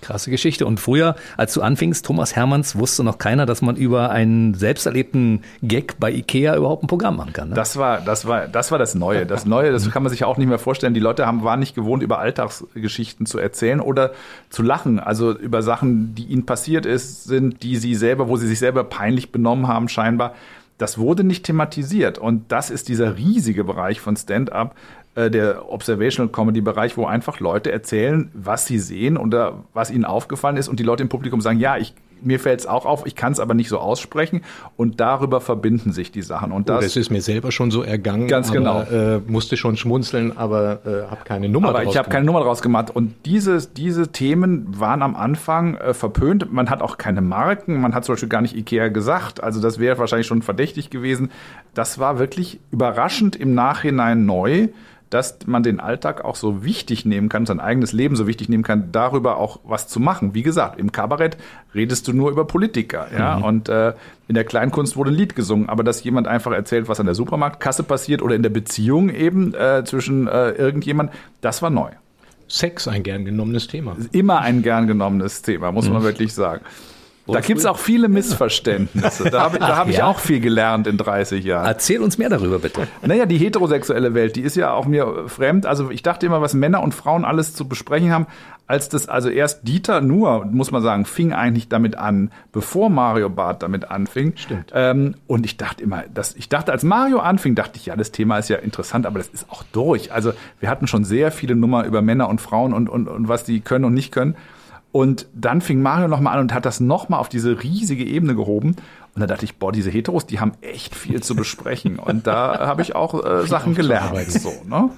Krasse Geschichte. Und früher, als du anfingst, Thomas Hermanns, wusste noch keiner, dass man über einen selbst Gag bei Ikea überhaupt ein Programm machen kann. Ne? Das war, das war, das war das Neue. Das Neue, das kann man sich auch nicht mehr vorstellen. Die Leute haben, waren nicht gewohnt, über Alltagsgeschichten zu erzählen oder zu lachen. Also über Sachen, die ihnen passiert ist, sind, die sie selber, wo sie sich selber peinlich benommen haben, scheinbar. Das wurde nicht thematisiert. Und das ist dieser riesige Bereich von Stand-up, äh, der Observational Comedy Bereich, wo einfach Leute erzählen, was sie sehen oder was ihnen aufgefallen ist und die Leute im Publikum sagen, ja, ich mir fällt es auch auf, ich kann es aber nicht so aussprechen und darüber verbinden sich die Sachen. Und das, oh, das ist mir selber schon so ergangen. Ganz genau. Äh, musste schon schmunzeln, aber äh, habe keine Nummer Aber ich habe keine Nummer draus gemacht. Und diese, diese Themen waren am Anfang äh, verpönt. Man hat auch keine Marken, man hat zum Beispiel gar nicht Ikea gesagt. Also das wäre wahrscheinlich schon verdächtig gewesen. Das war wirklich überraschend im Nachhinein neu dass man den Alltag auch so wichtig nehmen kann, sein eigenes Leben so wichtig nehmen kann, darüber auch was zu machen. Wie gesagt, im Kabarett redest du nur über Politiker, ja, mhm. und äh, in der Kleinkunst wurde ein Lied gesungen, aber dass jemand einfach erzählt, was an der Supermarktkasse passiert oder in der Beziehung eben äh, zwischen äh, irgendjemand, das war neu. Sex ein gern genommenes Thema. Immer ein gern genommenes Thema, muss man wirklich sagen. Da gibt's auch viele Missverständnisse. Da habe hab ich ja? auch viel gelernt in 30 Jahren. Erzähl uns mehr darüber, bitte. Naja, die heterosexuelle Welt, die ist ja auch mir fremd. Also ich dachte immer, was Männer und Frauen alles zu besprechen haben, als das, also erst Dieter nur, muss man sagen, fing eigentlich damit an, bevor Mario Barth damit anfing. Stimmt. Ähm, und ich dachte immer, dass, ich dachte, als Mario anfing, dachte ich, ja, das Thema ist ja interessant, aber das ist auch durch. Also wir hatten schon sehr viele Nummern über Männer und Frauen und, und, und was die können und nicht können. Und dann fing Mario nochmal an und hat das nochmal auf diese riesige Ebene gehoben. Und da dachte ich, boah, diese Heteros, die haben echt viel zu besprechen. Und da habe ich auch äh, Sachen gelernt. So, ne?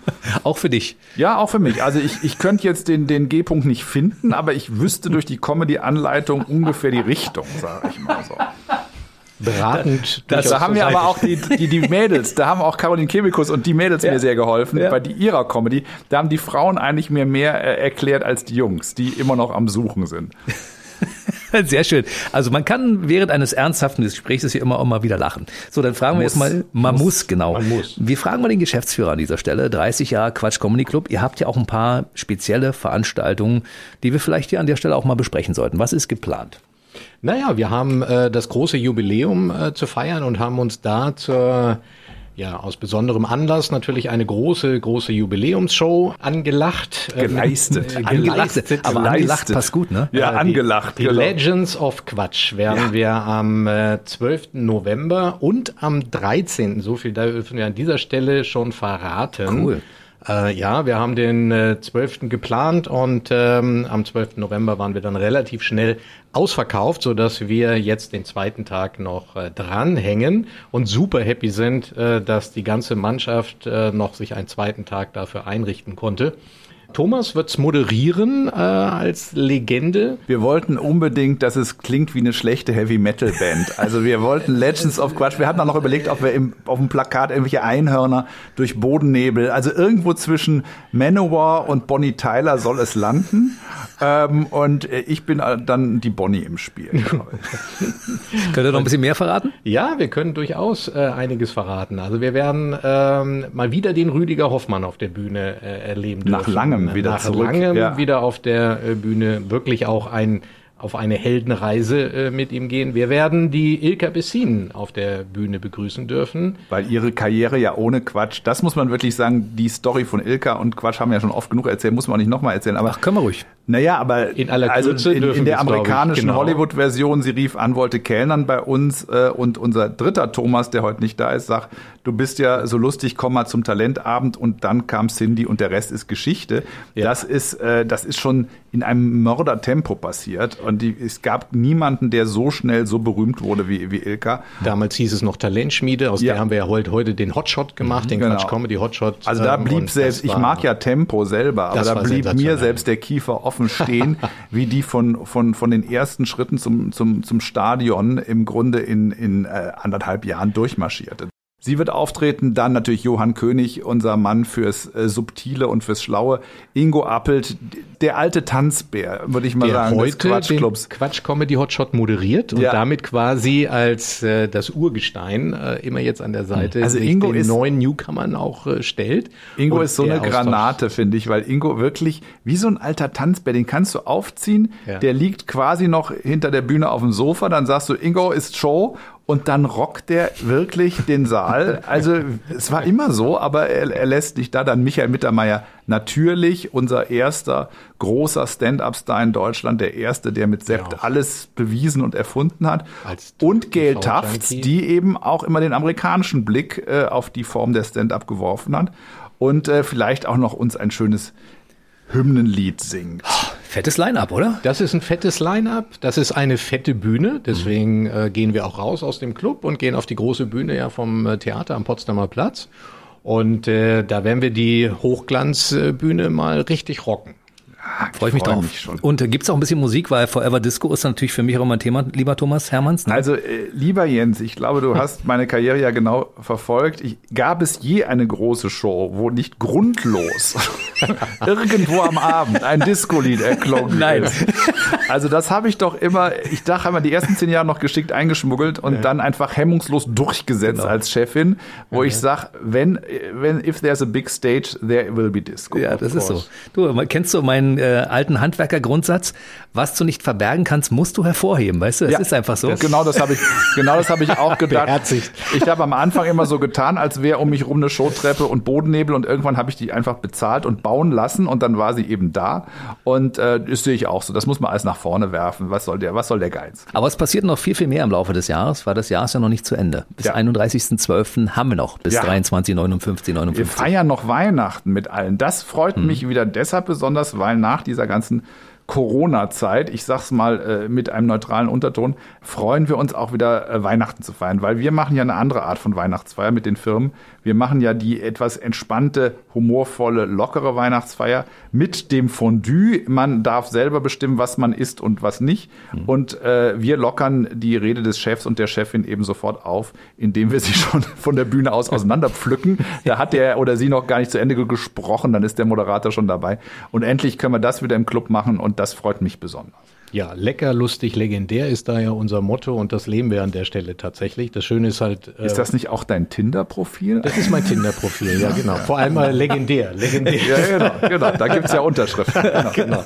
Auch für dich. Ja, auch für mich. Also ich, ich könnte jetzt den, den G-Punkt nicht finden, aber ich wüsste durch die Comedy-Anleitung ungefähr die Richtung, sage ich mal so. Beratend. Das, da haben zur mir aber auch die, die, die Mädels, da haben auch Caroline Kebekus und die Mädels mir sehr geholfen Ja. bei die, ihrer Comedy. Da haben die Frauen eigentlich mir mehr äh, erklärt als die Jungs, die immer noch am Suchen sind. Sehr schön. Also man kann während eines ernsthaften Gesprächs hier immer auch mal wieder lachen. So, dann fragen wir Muss. jetzt mal, man muss, genau. Man muss. Wir fragen mal den Geschäftsführer an dieser Stelle. 30 Jahre Quatsch Comedy Club. Ihr habt ja auch ein paar spezielle Veranstaltungen, die wir vielleicht hier an der Stelle auch mal besprechen sollten. Was ist geplant? Naja, wir haben äh, das große Jubiläum äh, zu feiern und haben uns da zur, ja, aus besonderem Anlass natürlich eine große, große Jubiläumsshow angelacht. äh, Geleistet. Äh, Angelacht, geleistet. aber geleistet. angelacht passt gut, ne? Ja, Äh, die- angelacht. Die, genau. Legends of Quatsch werden Ja. wir am äh, 12. November und am 13. So viel dürfen wir an dieser Stelle schon verraten. Cool. Äh, ja, wir haben den äh, 12. geplant und ähm, am 12. November waren wir dann relativ schnell ausverkauft, so dass wir jetzt den zweiten Tag noch äh, dranhängen und super happy sind, äh, dass die ganze Mannschaft äh, noch sich einen zweiten Tag dafür einrichten konnte. Thomas wird's moderieren äh, als Legende. Wir wollten unbedingt, dass es klingt wie eine schlechte Heavy Metal Band. Also wir wollten Legends of Quatsch. Wir hatten auch noch überlegt, ob wir im, auf dem Plakat irgendwelche Einhörner durch Bodennebel, also irgendwo zwischen Manowar und Bonnie Tyler soll es landen. Ähm, und äh, ich bin äh, dann die Bonnie im Spiel. Könnt ihr noch ein bisschen mehr verraten? Ja, wir können durchaus äh, einiges verraten. Also wir werden ähm, mal wieder den Rüdiger Hoffmann auf der Bühne äh, erleben dürfen. Nach langem wieder Nach zurück, langem ja. wieder auf der äh, Bühne wirklich auch ein auf eine Heldenreise äh, mit ihm gehen. Wir werden die Ilka Bessin auf der Bühne begrüßen dürfen. Weil ihre Karriere ja ohne Quatsch, das muss man wirklich sagen, die Story von Ilka und Quatsch haben wir ja schon oft genug erzählt, muss man auch nicht nochmal erzählen. Aber Ach, können wir ruhig. Naja, aber In aller also in, in der amerikanischen genau. Hollywood-Version, sie rief an, wollte Kellnern bei uns äh, und unser dritter Thomas, der heute nicht da ist, sagt, du bist ja so lustig, komm mal zum Talentabend und dann kam Cindy und der Rest ist Geschichte. Ja. Das ist äh, das ist schon in einem Mördertempo passiert und die, es gab niemanden, der so schnell so berühmt wurde wie, wie Ilka. Damals hieß es noch Talentschmiede, aus Ja. der haben wir ja heute, heute den Hotshot gemacht, den Genau. Quatsch Comedy Hotshot. Also da ähm, blieb selbst, ich mag ja Tempo selber, aber da blieb mir selbst der Kiefer offen stehen, wie die von, von, von den ersten Schritten zum, zum, zum Stadion im Grunde in, in äh, anderthalb Jahren durchmarschierte. Sie wird auftreten, dann natürlich Johann König, unser Mann fürs äh, Subtile und fürs Schlaue. Ingo Appelt, der alte Tanzbär, würde ich mal der sagen, des heute den Quatschclubs. Quatsch Comedy Hotshot moderiert und Ja. damit quasi als äh, das Urgestein äh, immer jetzt an der Seite Also sich Ingo den ist- neuen Newcomern auch äh, stellt. Ingo Und ist so eine Austausch- Granate, finde ich, weil Ingo wirklich wie so ein alter Tanzbär, den kannst du aufziehen, Ja. der liegt quasi noch hinter der Bühne auf dem Sofa, dann sagst du, Ingo ist Show und dann rockt der wirklich den Saal. Also es war immer so, aber er, er lässt nicht da. Dann Michael Mittermeier, natürlich unser erster großer Stand-Up-Star in Deutschland, der erste, der mit Sept Ja. alles bewiesen und erfunden hat. Als und Gail. Tufts, die eben auch immer den amerikanischen Blick äh, auf die Form der Stand-up geworfen hat und äh, vielleicht auch noch uns ein schönes Hymnenlied singt. Fettes Line-Up, oder? Das ist ein fettes Line-up, das ist eine fette Bühne, deswegen äh, gehen wir auch raus aus dem Club und gehen auf die große Bühne ja vom äh, Theater am Potsdamer Platz. Und äh, da werden wir die Hochglanzbühne mal richtig rocken. Freue ich mich freu drauf. mich schon. Und äh, gibt's auch ein bisschen Musik, weil Forever Disco ist natürlich für mich auch immer ein Thema, lieber Thomas Hermanns. Ne? Also, äh, lieber Jens, ich glaube, du hast meine Karriere ja genau verfolgt. Ich, gab es je eine große Show, wo nicht grundlos irgendwo am Abend ein Disco-Lied erklungen Nein. ist? Also, das habe ich doch immer, ich dachte immer, die ersten zehn Jahre noch geschickt eingeschmuggelt und dann einfach hemmungslos durchgesetzt Genau. als Chefin, wo ich sage, wenn, wenn, if there's a big stage, there will be Disco. Ja, das ist so. course. Du, kennst du meinen äh, alten Handwerkergrundsatz? Was du nicht verbergen kannst, musst du hervorheben, weißt du? Es Ja, ist einfach so. Das, genau das habe ich, genau das habe ich auch gedacht. Beherzigt. Ich habe am Anfang immer so getan, als wäre um mich rum eine Showtreppe und Bodennebel und irgendwann habe ich die einfach bezahlt und bauen lassen und dann war sie eben da. Und äh, das sehe ich auch so. Das muss man alles nach vorne werfen. Was soll der, was soll der Geiz? Aber es passiert noch viel, viel mehr im Laufe des Jahres, weil das Jahr ist ja noch nicht zu Ende. Bis Ja. 31.12. haben wir noch, bis Ja. 23, 59, Wir 59. feiern noch Weihnachten mit allen. Das freut Mhm. mich wieder deshalb besonders, weil nach dieser ganzen Corona-Zeit, ich sag's mal äh, mit einem neutralen Unterton, freuen wir uns auch wieder äh, Weihnachten zu feiern, weil wir machen ja eine andere Art von Weihnachtsfeier mit den Firmen. Wir machen ja die etwas entspannte, humorvolle, lockere Weihnachtsfeier mit dem Fondue. Man darf selber bestimmen, was man isst und was nicht. Und äh, wir lockern die Rede des Chefs und der Chefin eben sofort auf, indem wir sie schon von der Bühne aus auseinanderpflücken. Da hat der oder sie noch gar nicht zu Ende gesprochen, dann ist der Moderator schon dabei. Und endlich können wir das wieder im Club machen und das freut mich besonders. Ja, lecker, lustig, legendär ist da ja unser Motto und das leben wir an der Stelle tatsächlich. Das Schöne ist halt. äh, Ist das nicht auch dein Tinder-Profil? das ist mein Tinder-Profil, ja genau. Vor allem mal legendär, legendär. Ja, genau, genau. Da gibt's ja Unterschriften. Genau.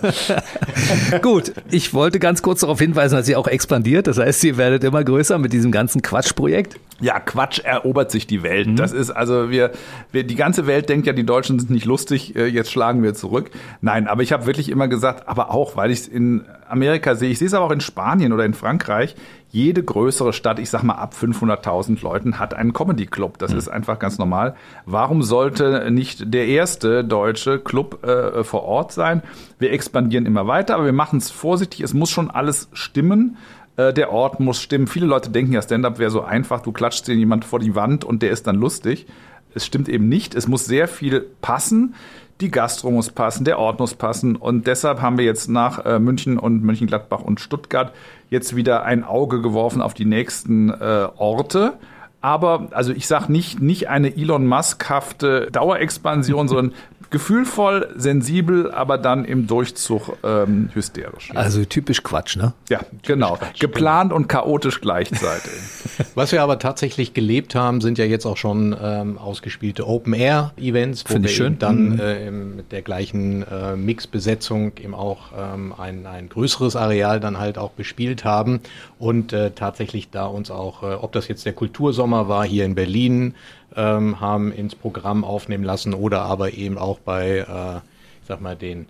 Gut, ich wollte ganz kurz darauf hinweisen, dass ihr auch expandiert. Das heißt, ihr werdet immer größer mit diesem ganzen Quatschprojekt. Ja, Quatsch erobert sich die Welt. Das ist also wir, wir, die ganze Welt denkt ja, die Deutschen sind nicht lustig. äh, Jetzt schlagen wir zurück. Nein, aber ich habe wirklich immer gesagt, aber auch, weil ich es in Amerika sehe, ich sehe es aber auch in Spanien oder in Frankreich. Jede größere Stadt, ich sag mal ab 500.000 Leuten, hat einen Comedy Club. Das ist einfach ganz normal. Warum sollte nicht der erste deutsche Club äh, vor Ort sein? Wir expandieren immer weiter, aber wir machen es vorsichtig. Es muss schon alles stimmen. Äh, der Ort muss stimmen. Viele Leute denken ja, Stand-up wäre so einfach. Du klatschst dir jemand vor die Wand und der ist dann lustig. Es stimmt eben nicht. Es muss sehr viel passen. Die Gastro muss passen, der Ort muss passen. Und deshalb haben wir jetzt nach äh, München und Mönchengladbach und Stuttgart jetzt wieder ein Auge geworfen auf die nächsten äh, Orte. Aber, also ich sage nicht, nicht eine Elon Musk-hafte Dauerexpansion, sondern gefühlvoll, sensibel, aber dann im Durchzug ähm, hysterisch. Also typisch Quatsch, ne? Ja, genau. Geplant und chaotisch gleichzeitig. Was wir aber tatsächlich gelebt haben, sind ja jetzt auch schon ähm, ausgespielte Open-Air-Events, wo Finde wir schön. dann äh, im, mit der gleichen äh, Mixbesetzung eben auch ähm, ein, ein größeres Areal dann halt auch bespielt haben und äh, tatsächlich da uns auch, äh, ob das jetzt der Kultursommer war hier in Berlin, ähm, haben ins Programm aufnehmen lassen oder aber eben auch bei, äh, ich sag mal, den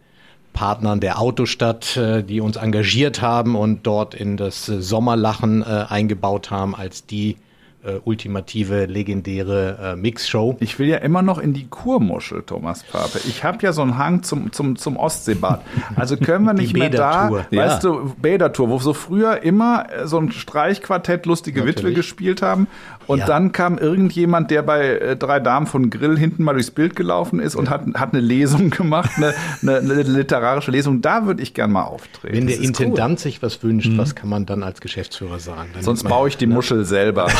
Partnern der Autostadt, äh, die uns engagiert haben und dort in das Sommerlachen äh, eingebaut haben als die äh, ultimative, legendäre äh, Mixshow. Ich will ja immer noch in die Kurmuschel, Thomas Pape. Ich habe ja so einen Hang zum, zum, zum Ostseebad. Also können wir nicht mehr da. Ja. weißt du, Bädertour, wo so früher immer äh, so ein Streichquartett lustige Witwe Natürlich. gespielt haben. Und Ja. dann kam irgendjemand, der bei äh, drei Damen von Grill hinten mal durchs Bild gelaufen ist und hat, hat eine Lesung gemacht, eine, eine, eine literarische Lesung. Da würde ich gern mal auftreten. Wenn der Intendant sich was wünscht, was kann man dann als Geschäftsführer sagen? Dann Sonst baue ich die Muschel selber.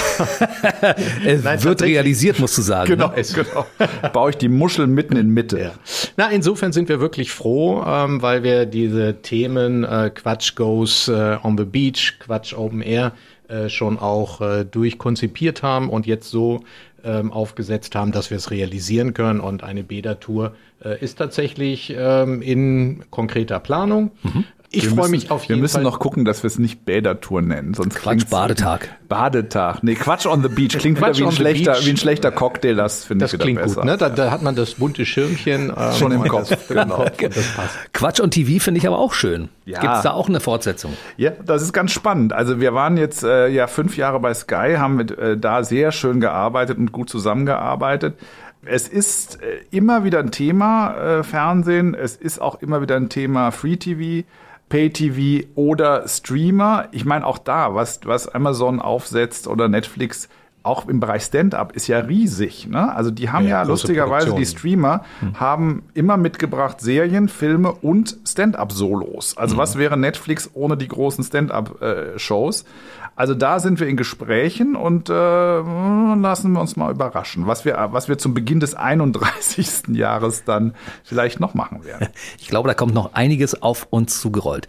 Es Nein, wird realisiert, musst du sagen. genau, Ne? genau. Baue ich die Muschel mitten in Mitte. Ja. Na, insofern sind wir wirklich froh, ähm, weil wir diese Themen äh, Quatsch Goes äh, on the Beach, Quatsch Open Air äh, schon auch äh, durchkonzipiert haben und jetzt so ähm, aufgesetzt haben, dass wir es realisieren können. Und eine Bäder-Tour äh, ist tatsächlich ähm, in konkreter Planung. Ich freue mich auf jeden Wir müssen Fall. noch gucken, dass wir es nicht Bädertour nennen, sonst Quatsch, Badetag. Badetag. Nee, Quatsch on the Beach. Klingt Quatsch wieder wie ein, on the schlechter, Beach. wie ein schlechter Cocktail, das finde ich das wieder klingt besser. gut, ne? Da, da hat man das bunte Schirmchen ähm, Schon im und Kopf, Das, genau. und das passt. Quatsch und TV finde ich aber auch schön. Ja. Gibt es da auch eine Fortsetzung? Ja, das ist ganz spannend. Also wir waren jetzt äh, ja fünf Jahre bei Sky, haben mit, äh, da sehr schön gearbeitet und gut zusammengearbeitet. Es ist äh, immer wieder ein Thema äh, Fernsehen. Es ist auch immer wieder ein Thema Free TV. Pay-TV oder Streamer. Ich meine auch da, was, was Amazon aufsetzt oder Netflix, auch im Bereich Stand-up ist ja riesig. Ne? Also die haben ja, Ja, lustigerweise, die. Streamer haben immer mitgebracht Serien, Filme und Stand-up-Solos. Also was wäre Netflix ohne die großen Stand-up-Shows? Also da sind wir in Gesprächen und äh, lassen wir uns mal überraschen, was wir, was wir zum Beginn des 31. Jahres dann vielleicht noch machen werden. Ich glaube, da kommt noch einiges auf uns zugerollt.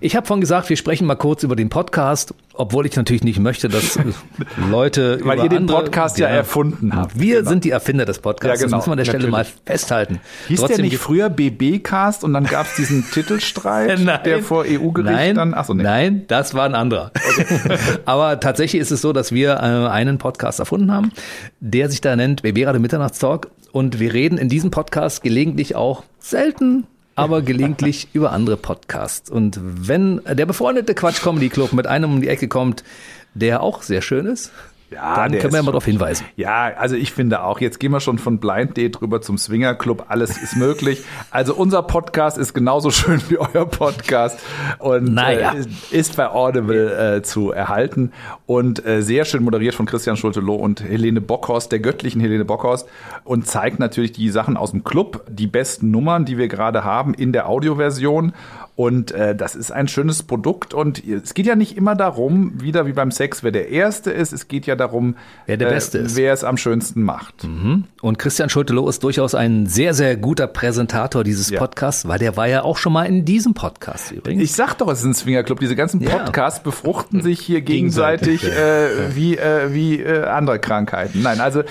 Ich habe vorhin gesagt, wir sprechen mal kurz über den Podcast, obwohl ich natürlich nicht möchte, dass Leute Weil ihr den andere- Podcast ja erfunden habt. Wir Genau. sind die Erfinder des Podcasts. Ja, genau. Das muss man an der Stelle Natürlich. mal festhalten. Hieß der Trotzdem nicht früher BB-Cast und dann gab es diesen Titelstreit, Nein. der vor EU-Gericht Nein, dann. Achso, nee. nein, das war ein anderer. Aber tatsächlich ist es so, dass wir äh, einen Podcast erfunden haben, der sich da nennt Bebera de Mitternachtstalk. Und wir reden in diesem Podcast gelegentlich auch selten, aber gelegentlich über andere Podcasts. Und wenn der befreundete Quatsch Comedy Club mit einem um die Ecke kommt, der auch sehr schön ist, Ja, dann können wir mal darauf hinweisen. Ja, also ich finde auch, jetzt gehen wir schon von Blind Date rüber zum Swinger Club, alles ist möglich. Also unser Podcast ist genauso schön wie euer Podcast und Naja. äh, ist bei Audible äh, zu erhalten und äh, sehr schön moderiert von Christian Schulte-Loh und Helene Bockhorst, der göttlichen Helene Bockhorst und zeigt natürlich die Sachen aus dem Club, die besten Nummern, die wir gerade haben in der Audioversion und äh, das ist ein schönes Produkt und es geht ja nicht immer darum, wieder wie beim Sex, wer der Erste ist, es geht ja darum, Wer der äh, Beste ist. wer es am schönsten macht. Und Christian Schulte-Loh ist durchaus ein sehr, sehr guter Präsentator dieses Ja. Podcasts, weil der war ja auch schon mal in diesem Podcast übrigens. Ich sag doch, es ist ein Swingerclub. Diese ganzen Ja. Podcasts befruchten sich hier gegenseitig, Gegenseitig, äh, wie, äh, wie äh, andere Krankheiten. Nein, also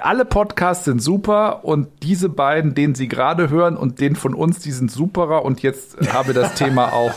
alle Podcasts sind super und diese beiden, den Sie gerade hören und den von uns, die sind superer und jetzt habe das Thema auch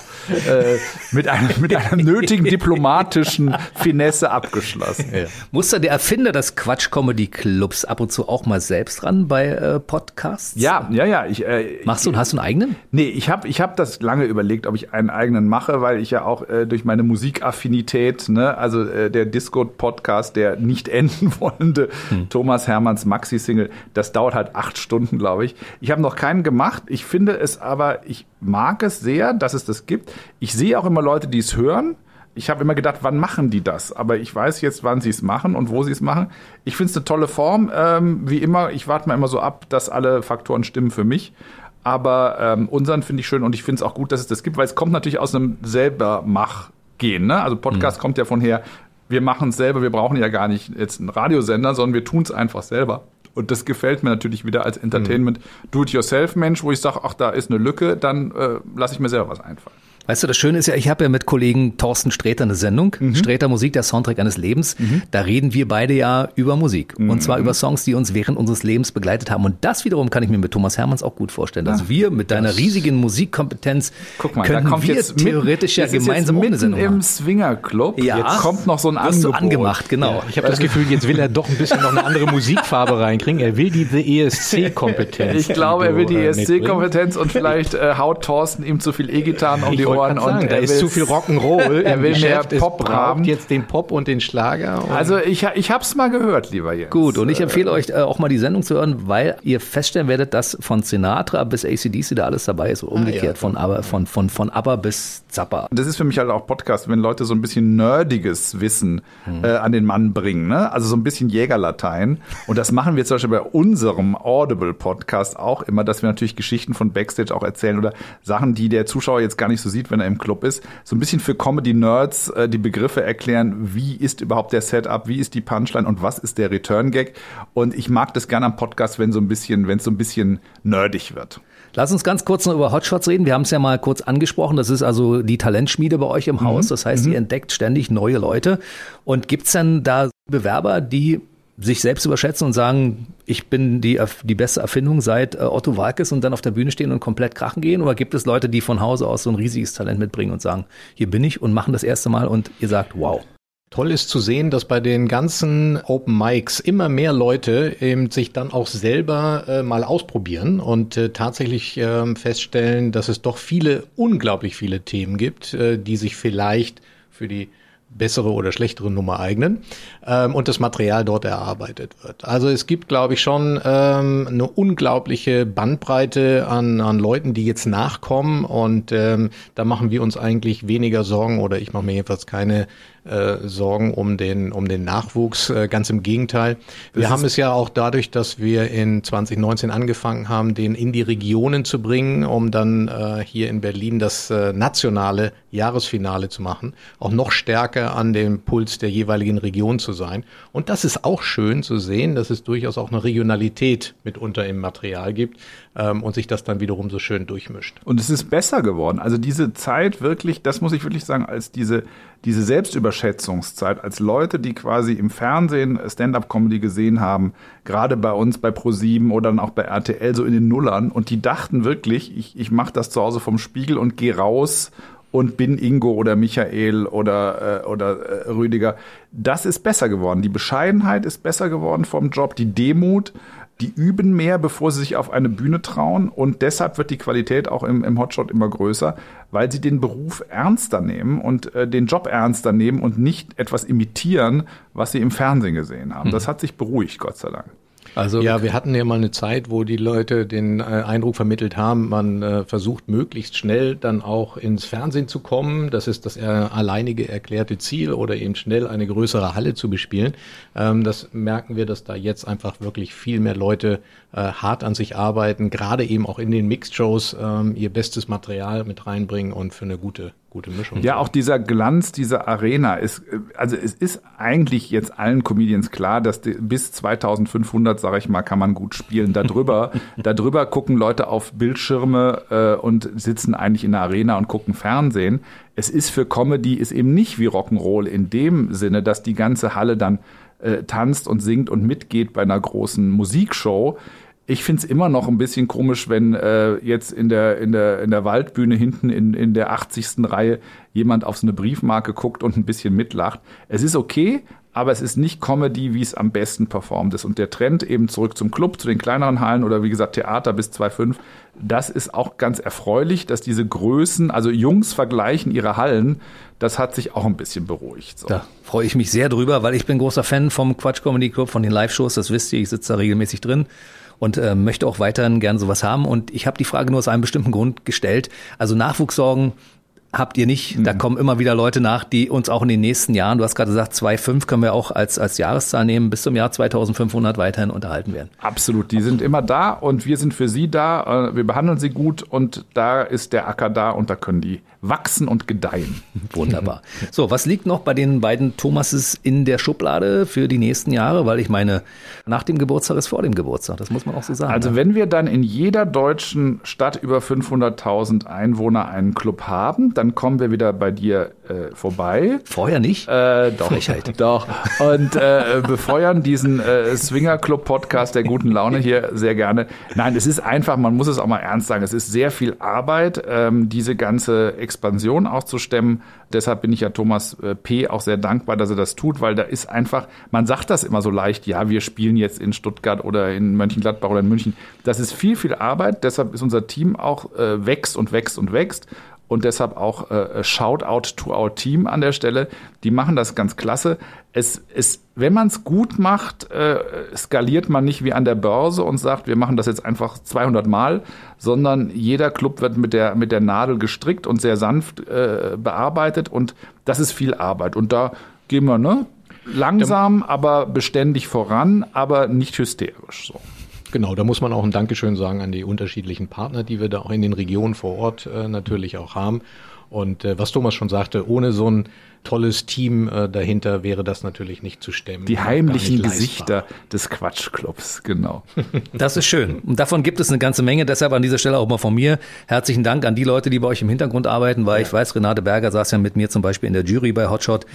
äh, mit, einem, mit einer nötigen diplomatischen Finesse abgeschlossen. Muss da der Erfinder des Quatsch-Comedy-Clubs ab und zu auch mal selbst ran bei äh, Podcasts? Ja, ja, ja. Ich, äh, Machst du und hast du einen eigenen? Nee, ich habe ich hab das lange überlegt, ob ich einen eigenen mache, weil ich ja auch äh, durch meine Musikaffinität, ne, also äh, der Disco-Podcast, der nicht enden wollende Thomas Hermanns Maxi-Single, das dauert halt acht Stunden, glaube ich. Ich habe noch keinen gemacht. Ich finde es aber, ich mag es sehr, dass es das gibt. Ich sehe auch immer Leute, die es hören. Ich habe immer gedacht, wann machen die das? Aber ich weiß jetzt, wann sie es machen und wo sie es machen. Ich finde es eine tolle Form. Ähm, wie immer, ich warte mal immer so ab, dass alle Faktoren stimmen für mich. Aber ähm, unseren finde ich schön und ich finde es auch gut, dass es das gibt, weil es kommt natürlich aus einem selber Mach-Gehen. Ne? Also Podcast kommt ja von her, wir machen es selber, wir brauchen ja gar nicht jetzt einen Radiosender, sondern wir tun es einfach selber. Und das gefällt mir natürlich wieder als Entertainment Do-it-yourself-Mensch, wo ich sage, ach, da ist eine Lücke, dann äh, lasse ich mir selber was einfallen. Weißt du, das Schöne ist ja, ich habe ja mit Kollegen Thorsten Sträter eine Sendung, Mhm. Sträter Musik, der Soundtrack eines Lebens. Da reden wir beide ja über Musik. Und Mhm. zwar über Songs, die uns während unseres Lebens begleitet haben. Und das wiederum kann ich mir mit Thomas Hermanns auch gut vorstellen. Dass wir mit deiner riesigen Musikkompetenz Ah, Guck mal, kommt wir jetzt theoretisch ja jetzt ist gemeinsam jetzt mitten Sendung im. Swingerclub. Ja. Jetzt kommt noch so ein Wirst du Angebot. angemacht, genau. Ich habe das Gefühl, jetzt will er doch ein bisschen noch eine andere Musikfarbe reinkriegen. Er will diese ESC-Kompetenz. Ich glaube, er will die. ESC-Kompetenz und vielleicht äh, haut Thorsten ihm zu viel E-Gitarren um die Ohren. Sagen, und da ist zu viel Rock'n'Roll. Er will mehr Geschäft. Es Pop haben. jetzt den Pop und den Schlager. Und Also ich, ich hab's mal gehört, lieber Jens. Gut, und ich empfehle euch äh, auch mal die Sendung zu hören, weil ihr feststellen werdet, dass von Sinatra bis ACDC da alles dabei ist, Ah, umgekehrt, ja. von, aber, von, von, von ABBA bis Zappa. Das ist für mich halt auch Podcast, wenn Leute so ein bisschen nerdiges Wissen äh, an den Mann bringen, ne? Also so ein bisschen Jägerlatein. Und das machen wir zum Beispiel bei unserem Audible-Podcast auch immer, dass wir natürlich Geschichten von Backstage auch erzählen oder Sachen, die der Zuschauer jetzt gar nicht so sieht, wenn er im Club ist. So ein bisschen für Comedy-Nerds äh, die Begriffe erklären, wie ist überhaupt der Setup, wie ist die Punchline und was ist der Return-Gag. Und ich mag das gerne am Podcast, wenn so ein bisschen, wenn es so ein bisschen nerdig wird. Lass uns ganz kurz noch über Hotshots reden. Wir haben es ja mal kurz angesprochen. Das ist also die Talentschmiede bei euch im Mhm. Haus. Das heißt, ihr entdeckt ständig neue Leute. Und gibt's denn da Bewerber, die sich selbst überschätzen und sagen, ich bin die, die beste Erfindung seit äh, Otto Walkes und dann auf der Bühne stehen und komplett krachen gehen? Oder gibt es Leute, die von Hause aus so ein riesiges Talent mitbringen und sagen, hier bin ich und machen das erste Mal und ihr sagt, wow. Toll ist zu sehen, dass bei den ganzen Open Mics immer mehr Leute eben sich dann auch selber äh, mal ausprobieren und äh, tatsächlich ähm, feststellen, dass es doch viele, unglaublich viele Themen gibt, äh, die sich vielleicht für die bessere oder schlechtere Nummer eignen ähm, und das Material dort erarbeitet wird. Also es gibt, glaube ich, schon ähm, eine unglaubliche Bandbreite an, an Leuten, die jetzt nachkommen und ähm, da machen wir uns eigentlich weniger Sorgen oder ich mache mir jedenfalls keine äh, sorgen um den, um den Nachwuchs. Äh, ganz im Gegenteil. Wir das haben es ja auch dadurch, dass wir in 2019 angefangen haben, den in die Regionen zu bringen, um dann äh, hier in Berlin das äh, nationale Jahresfinale zu machen, auch noch stärker an dem Puls der jeweiligen Region zu sein. Und das ist auch schön zu sehen, dass es durchaus auch eine Regionalität mitunter im Material gibt ähm, und sich das dann wiederum so schön durchmischt. Und es ist besser geworden. Also diese Zeit wirklich, das muss ich wirklich sagen, als diese, diese Selbstüberschätzungszeit, als Leute, die quasi im Fernsehen Stand-up-Comedy gesehen haben, gerade bei uns bei ProSieben oder dann auch bei RTL so in den Nullern und die dachten wirklich, ich, ich mache das zu Hause vom Spiegel und gehe raus und bin Ingo oder Michael oder, äh, oder äh, Rüdiger. Das ist besser geworden. Die Bescheidenheit ist besser geworden vom Job, die Demut die üben mehr, bevor sie sich auf eine Bühne trauen und deshalb wird die Qualität auch im, im Hotshot immer größer, weil sie den Beruf ernster nehmen und äh, den Job ernster nehmen und nicht etwas imitieren, was sie im Fernsehen gesehen haben. Mhm. Das hat sich beruhigt, Gott sei Dank. Also ja, wir hatten ja mal eine Zeit, wo die Leute den äh, Eindruck vermittelt haben, man äh, versucht möglichst schnell dann auch ins Fernsehen zu kommen. Das ist das äh, alleinige erklärte Ziel oder eben schnell eine größere Halle zu bespielen. Ähm, das merken wir, dass da jetzt einfach wirklich viel mehr Leute äh, hart an sich arbeiten, gerade eben auch in den Mixed-Shows ähm, ihr bestes Material mit reinbringen und für eine gute gute Mischung. Ja, auch dieser Glanz dieser Arena ist, also es ist eigentlich jetzt allen Comedians klar, dass die, bis 2500, sage ich mal, kann man gut spielen. Darüber, darüber gucken Leute auf Bildschirme äh, und sitzen eigentlich in der Arena und gucken Fernsehen. Es ist für Comedy ist eben nicht wie Rock'n'Roll in dem Sinne, dass die ganze Halle dann äh, tanzt und singt und mitgeht bei einer großen Musikshow ich find's immer noch ein bisschen komisch, wenn äh, jetzt in der, in, der, in der Waldbühne hinten in, in der 80. Reihe jemand auf so eine Briefmarke guckt und ein bisschen mitlacht. Es ist okay, aber es ist nicht Comedy, wie es am besten performt ist. Und der Trend eben zurück zum Club, zu den kleineren Hallen oder wie gesagt Theater bis 2,5, das ist auch ganz erfreulich, dass diese Größen, also Jungs vergleichen ihre Hallen, das hat sich auch ein bisschen beruhigt. So. Da freue ich mich sehr drüber, weil ich bin großer Fan vom Quatsch Comedy Club, von den Live-Shows, das wisst ihr, ich sitze da regelmäßig drin und äh, möchte auch weiterhin gern sowas haben. Und ich habe die Frage nur aus einem bestimmten Grund gestellt. Also Nachwuchssorgen habt ihr nicht. Mhm. Da kommen immer wieder Leute nach, die uns auch in den nächsten Jahren, du hast gerade gesagt, 2,5 können wir auch als, als Jahreszahl nehmen, bis zum Jahr 2500 weiterhin unterhalten werden. Absolut, die sind immer da und wir sind für sie da. Äh, wir behandeln sie gut und da ist der Acker da und da können die wachsen und gedeihen. Wunderbar. So, was liegt noch bei den beiden Thomases in der Schublade für die nächsten Jahre? Weil ich meine, nach dem Geburtstag ist vor dem Geburtstag. Das muss man auch so sagen. Also, ne? wenn wir dann in jeder deutschen Stadt über 500.000 Einwohner einen Club haben, dann kommen wir wieder bei dir äh, vorbei. Vorher nicht? Äh, doch. Frechheit. Doch. Und äh, befeuern diesen äh, Swinger Club Podcast der guten Laune hier sehr gerne. Nein, es ist einfach, man muss es auch mal ernst sagen, es ist sehr viel Arbeit, ähm, diese ganze Ex Expansion auch zu stemmen. Deshalb bin ich ja Thomas äh, P. auch sehr dankbar, dass er das tut, weil da ist einfach, man sagt das immer so leicht, ja, wir spielen jetzt in Stuttgart oder in Mönchengladbach oder in München. Das ist viel, viel Arbeit. Deshalb ist unser Team auch äh, wächst und wächst und wächst und deshalb auch äh, Shoutout to our Team an der Stelle. Die machen das ganz klasse. Es, es, wenn man es gut macht, äh, skaliert man nicht wie an der Börse und sagt, wir machen das jetzt einfach 200 Mal, sondern jeder Club wird mit der, mit der Nadel gestrickt und sehr sanft äh, bearbeitet und das ist viel Arbeit. Und da gehen wir ne, langsam, aber beständig voran, aber nicht hysterisch so. Genau, da muss man auch ein Dankeschön sagen an die unterschiedlichen Partner, die wir da auch in den Regionen vor Ort äh, natürlich auch haben. Und äh, was Thomas schon sagte, ohne so ein tolles Team äh, dahinter wäre das natürlich nicht zu stemmen. Die heimlichen Gesichter des Quatschclubs, genau. Das ist schön. Und davon gibt es eine ganze Menge. Deshalb an dieser Stelle auch mal von mir herzlichen Dank an die Leute, die bei euch im Hintergrund arbeiten, weil ja. ich weiß, Renate Berger saß ja mit mir zum Beispiel in der Jury bei Hotshot.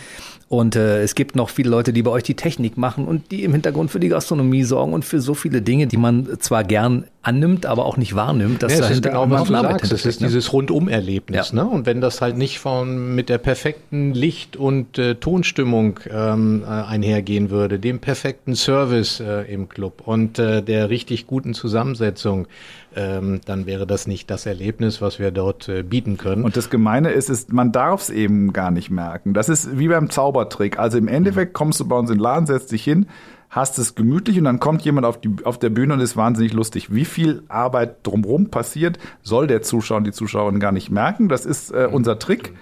Und äh, es gibt noch viele Leute, die bei euch die Technik machen und die im Hintergrund für die Gastronomie sorgen und für so viele Dinge, die man zwar gern annimmt, aber auch nicht wahrnimmt. Dass ja, das ist genau, was du sagst. Das ist ne? dieses Rundum-Erlebnis. Ja. Ne? Und wenn das halt nicht von mit der perfekten Licht- und äh, Tonstimmung ähm, äh, einhergehen würde, dem perfekten Service äh, im Club und äh, der richtig guten Zusammensetzung, ähm, dann wäre das nicht das Erlebnis, was wir dort äh, bieten können. Und das Gemeine ist, ist man darf es eben gar nicht merken. Das ist wie beim Zaubertrick. Also im Endeffekt kommst du bei uns in den Laden, setzt dich hin, hast es gemütlich und dann kommt jemand auf, die, auf der Bühne und ist wahnsinnig lustig. Wie viel Arbeit drumherum passiert, soll der Zuschauer und die Zuschauerin gar nicht merken. Das ist äh, unser Trick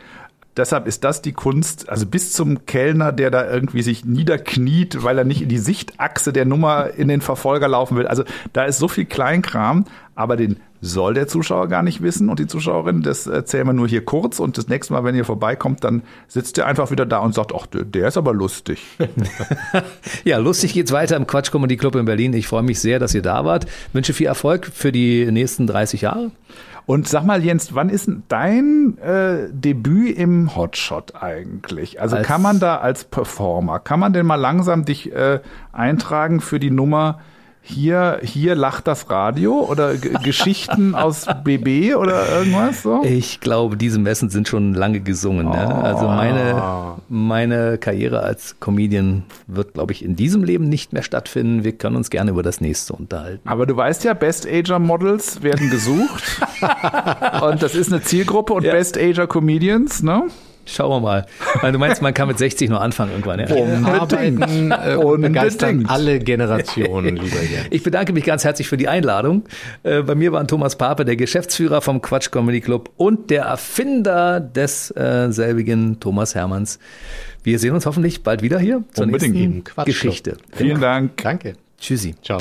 deshalb ist das die Kunst, also bis zum Kellner, der da irgendwie sich niederkniet, weil er nicht in die Sichtachse der Nummer in den Verfolger laufen will. Also da ist so viel Kleinkram, aber den soll der Zuschauer gar nicht wissen und die Zuschauerin, das erzählen wir nur hier kurz und das nächste Mal, wenn ihr vorbeikommt, dann sitzt ihr einfach wieder da und sagt, ach, der ist aber lustig. ja, lustig geht's weiter im Quatsch Comedy Club in Berlin. Ich freue mich sehr, dass ihr da wart. Wünsche viel Erfolg für die nächsten 30 Jahre. Und sag mal, Jens, wann ist dein äh, Debüt im Hotshot eigentlich? Also als kann man da als Performer, kann man denn mal langsam dich äh, eintragen für die Nummer hier, hier lacht das Radio oder Geschichten aus BB oder irgendwas so? Ich glaube, diese Messen sind schon lange gesungen. Ne? Oh. Also meine, meine Karriere als Comedian wird, glaube ich, in diesem Leben nicht mehr stattfinden. Wir können uns gerne über das nächste unterhalten. Aber du weißt ja, Best Ager Models werden gesucht. und das ist eine Zielgruppe und ja. Best Ager Comedians, ne? Schauen wir mal. Weil du meinst, man kann mit 60 nur anfangen irgendwann. Ja? Arbeiten äh, und begeistern alle Generationen, lieber Jens. Ich bedanke mich ganz herzlich für die Einladung. Äh, bei mir waren Thomas Pape, der Geschäftsführer vom Quatsch Comedy Club und der Erfinder des äh, selbigen Thomas Hermanns. Wir sehen uns hoffentlich bald wieder hier zur Unbedingt. nächsten Geschichte. Vielen Dank. Danke. Tschüssi. Ciao.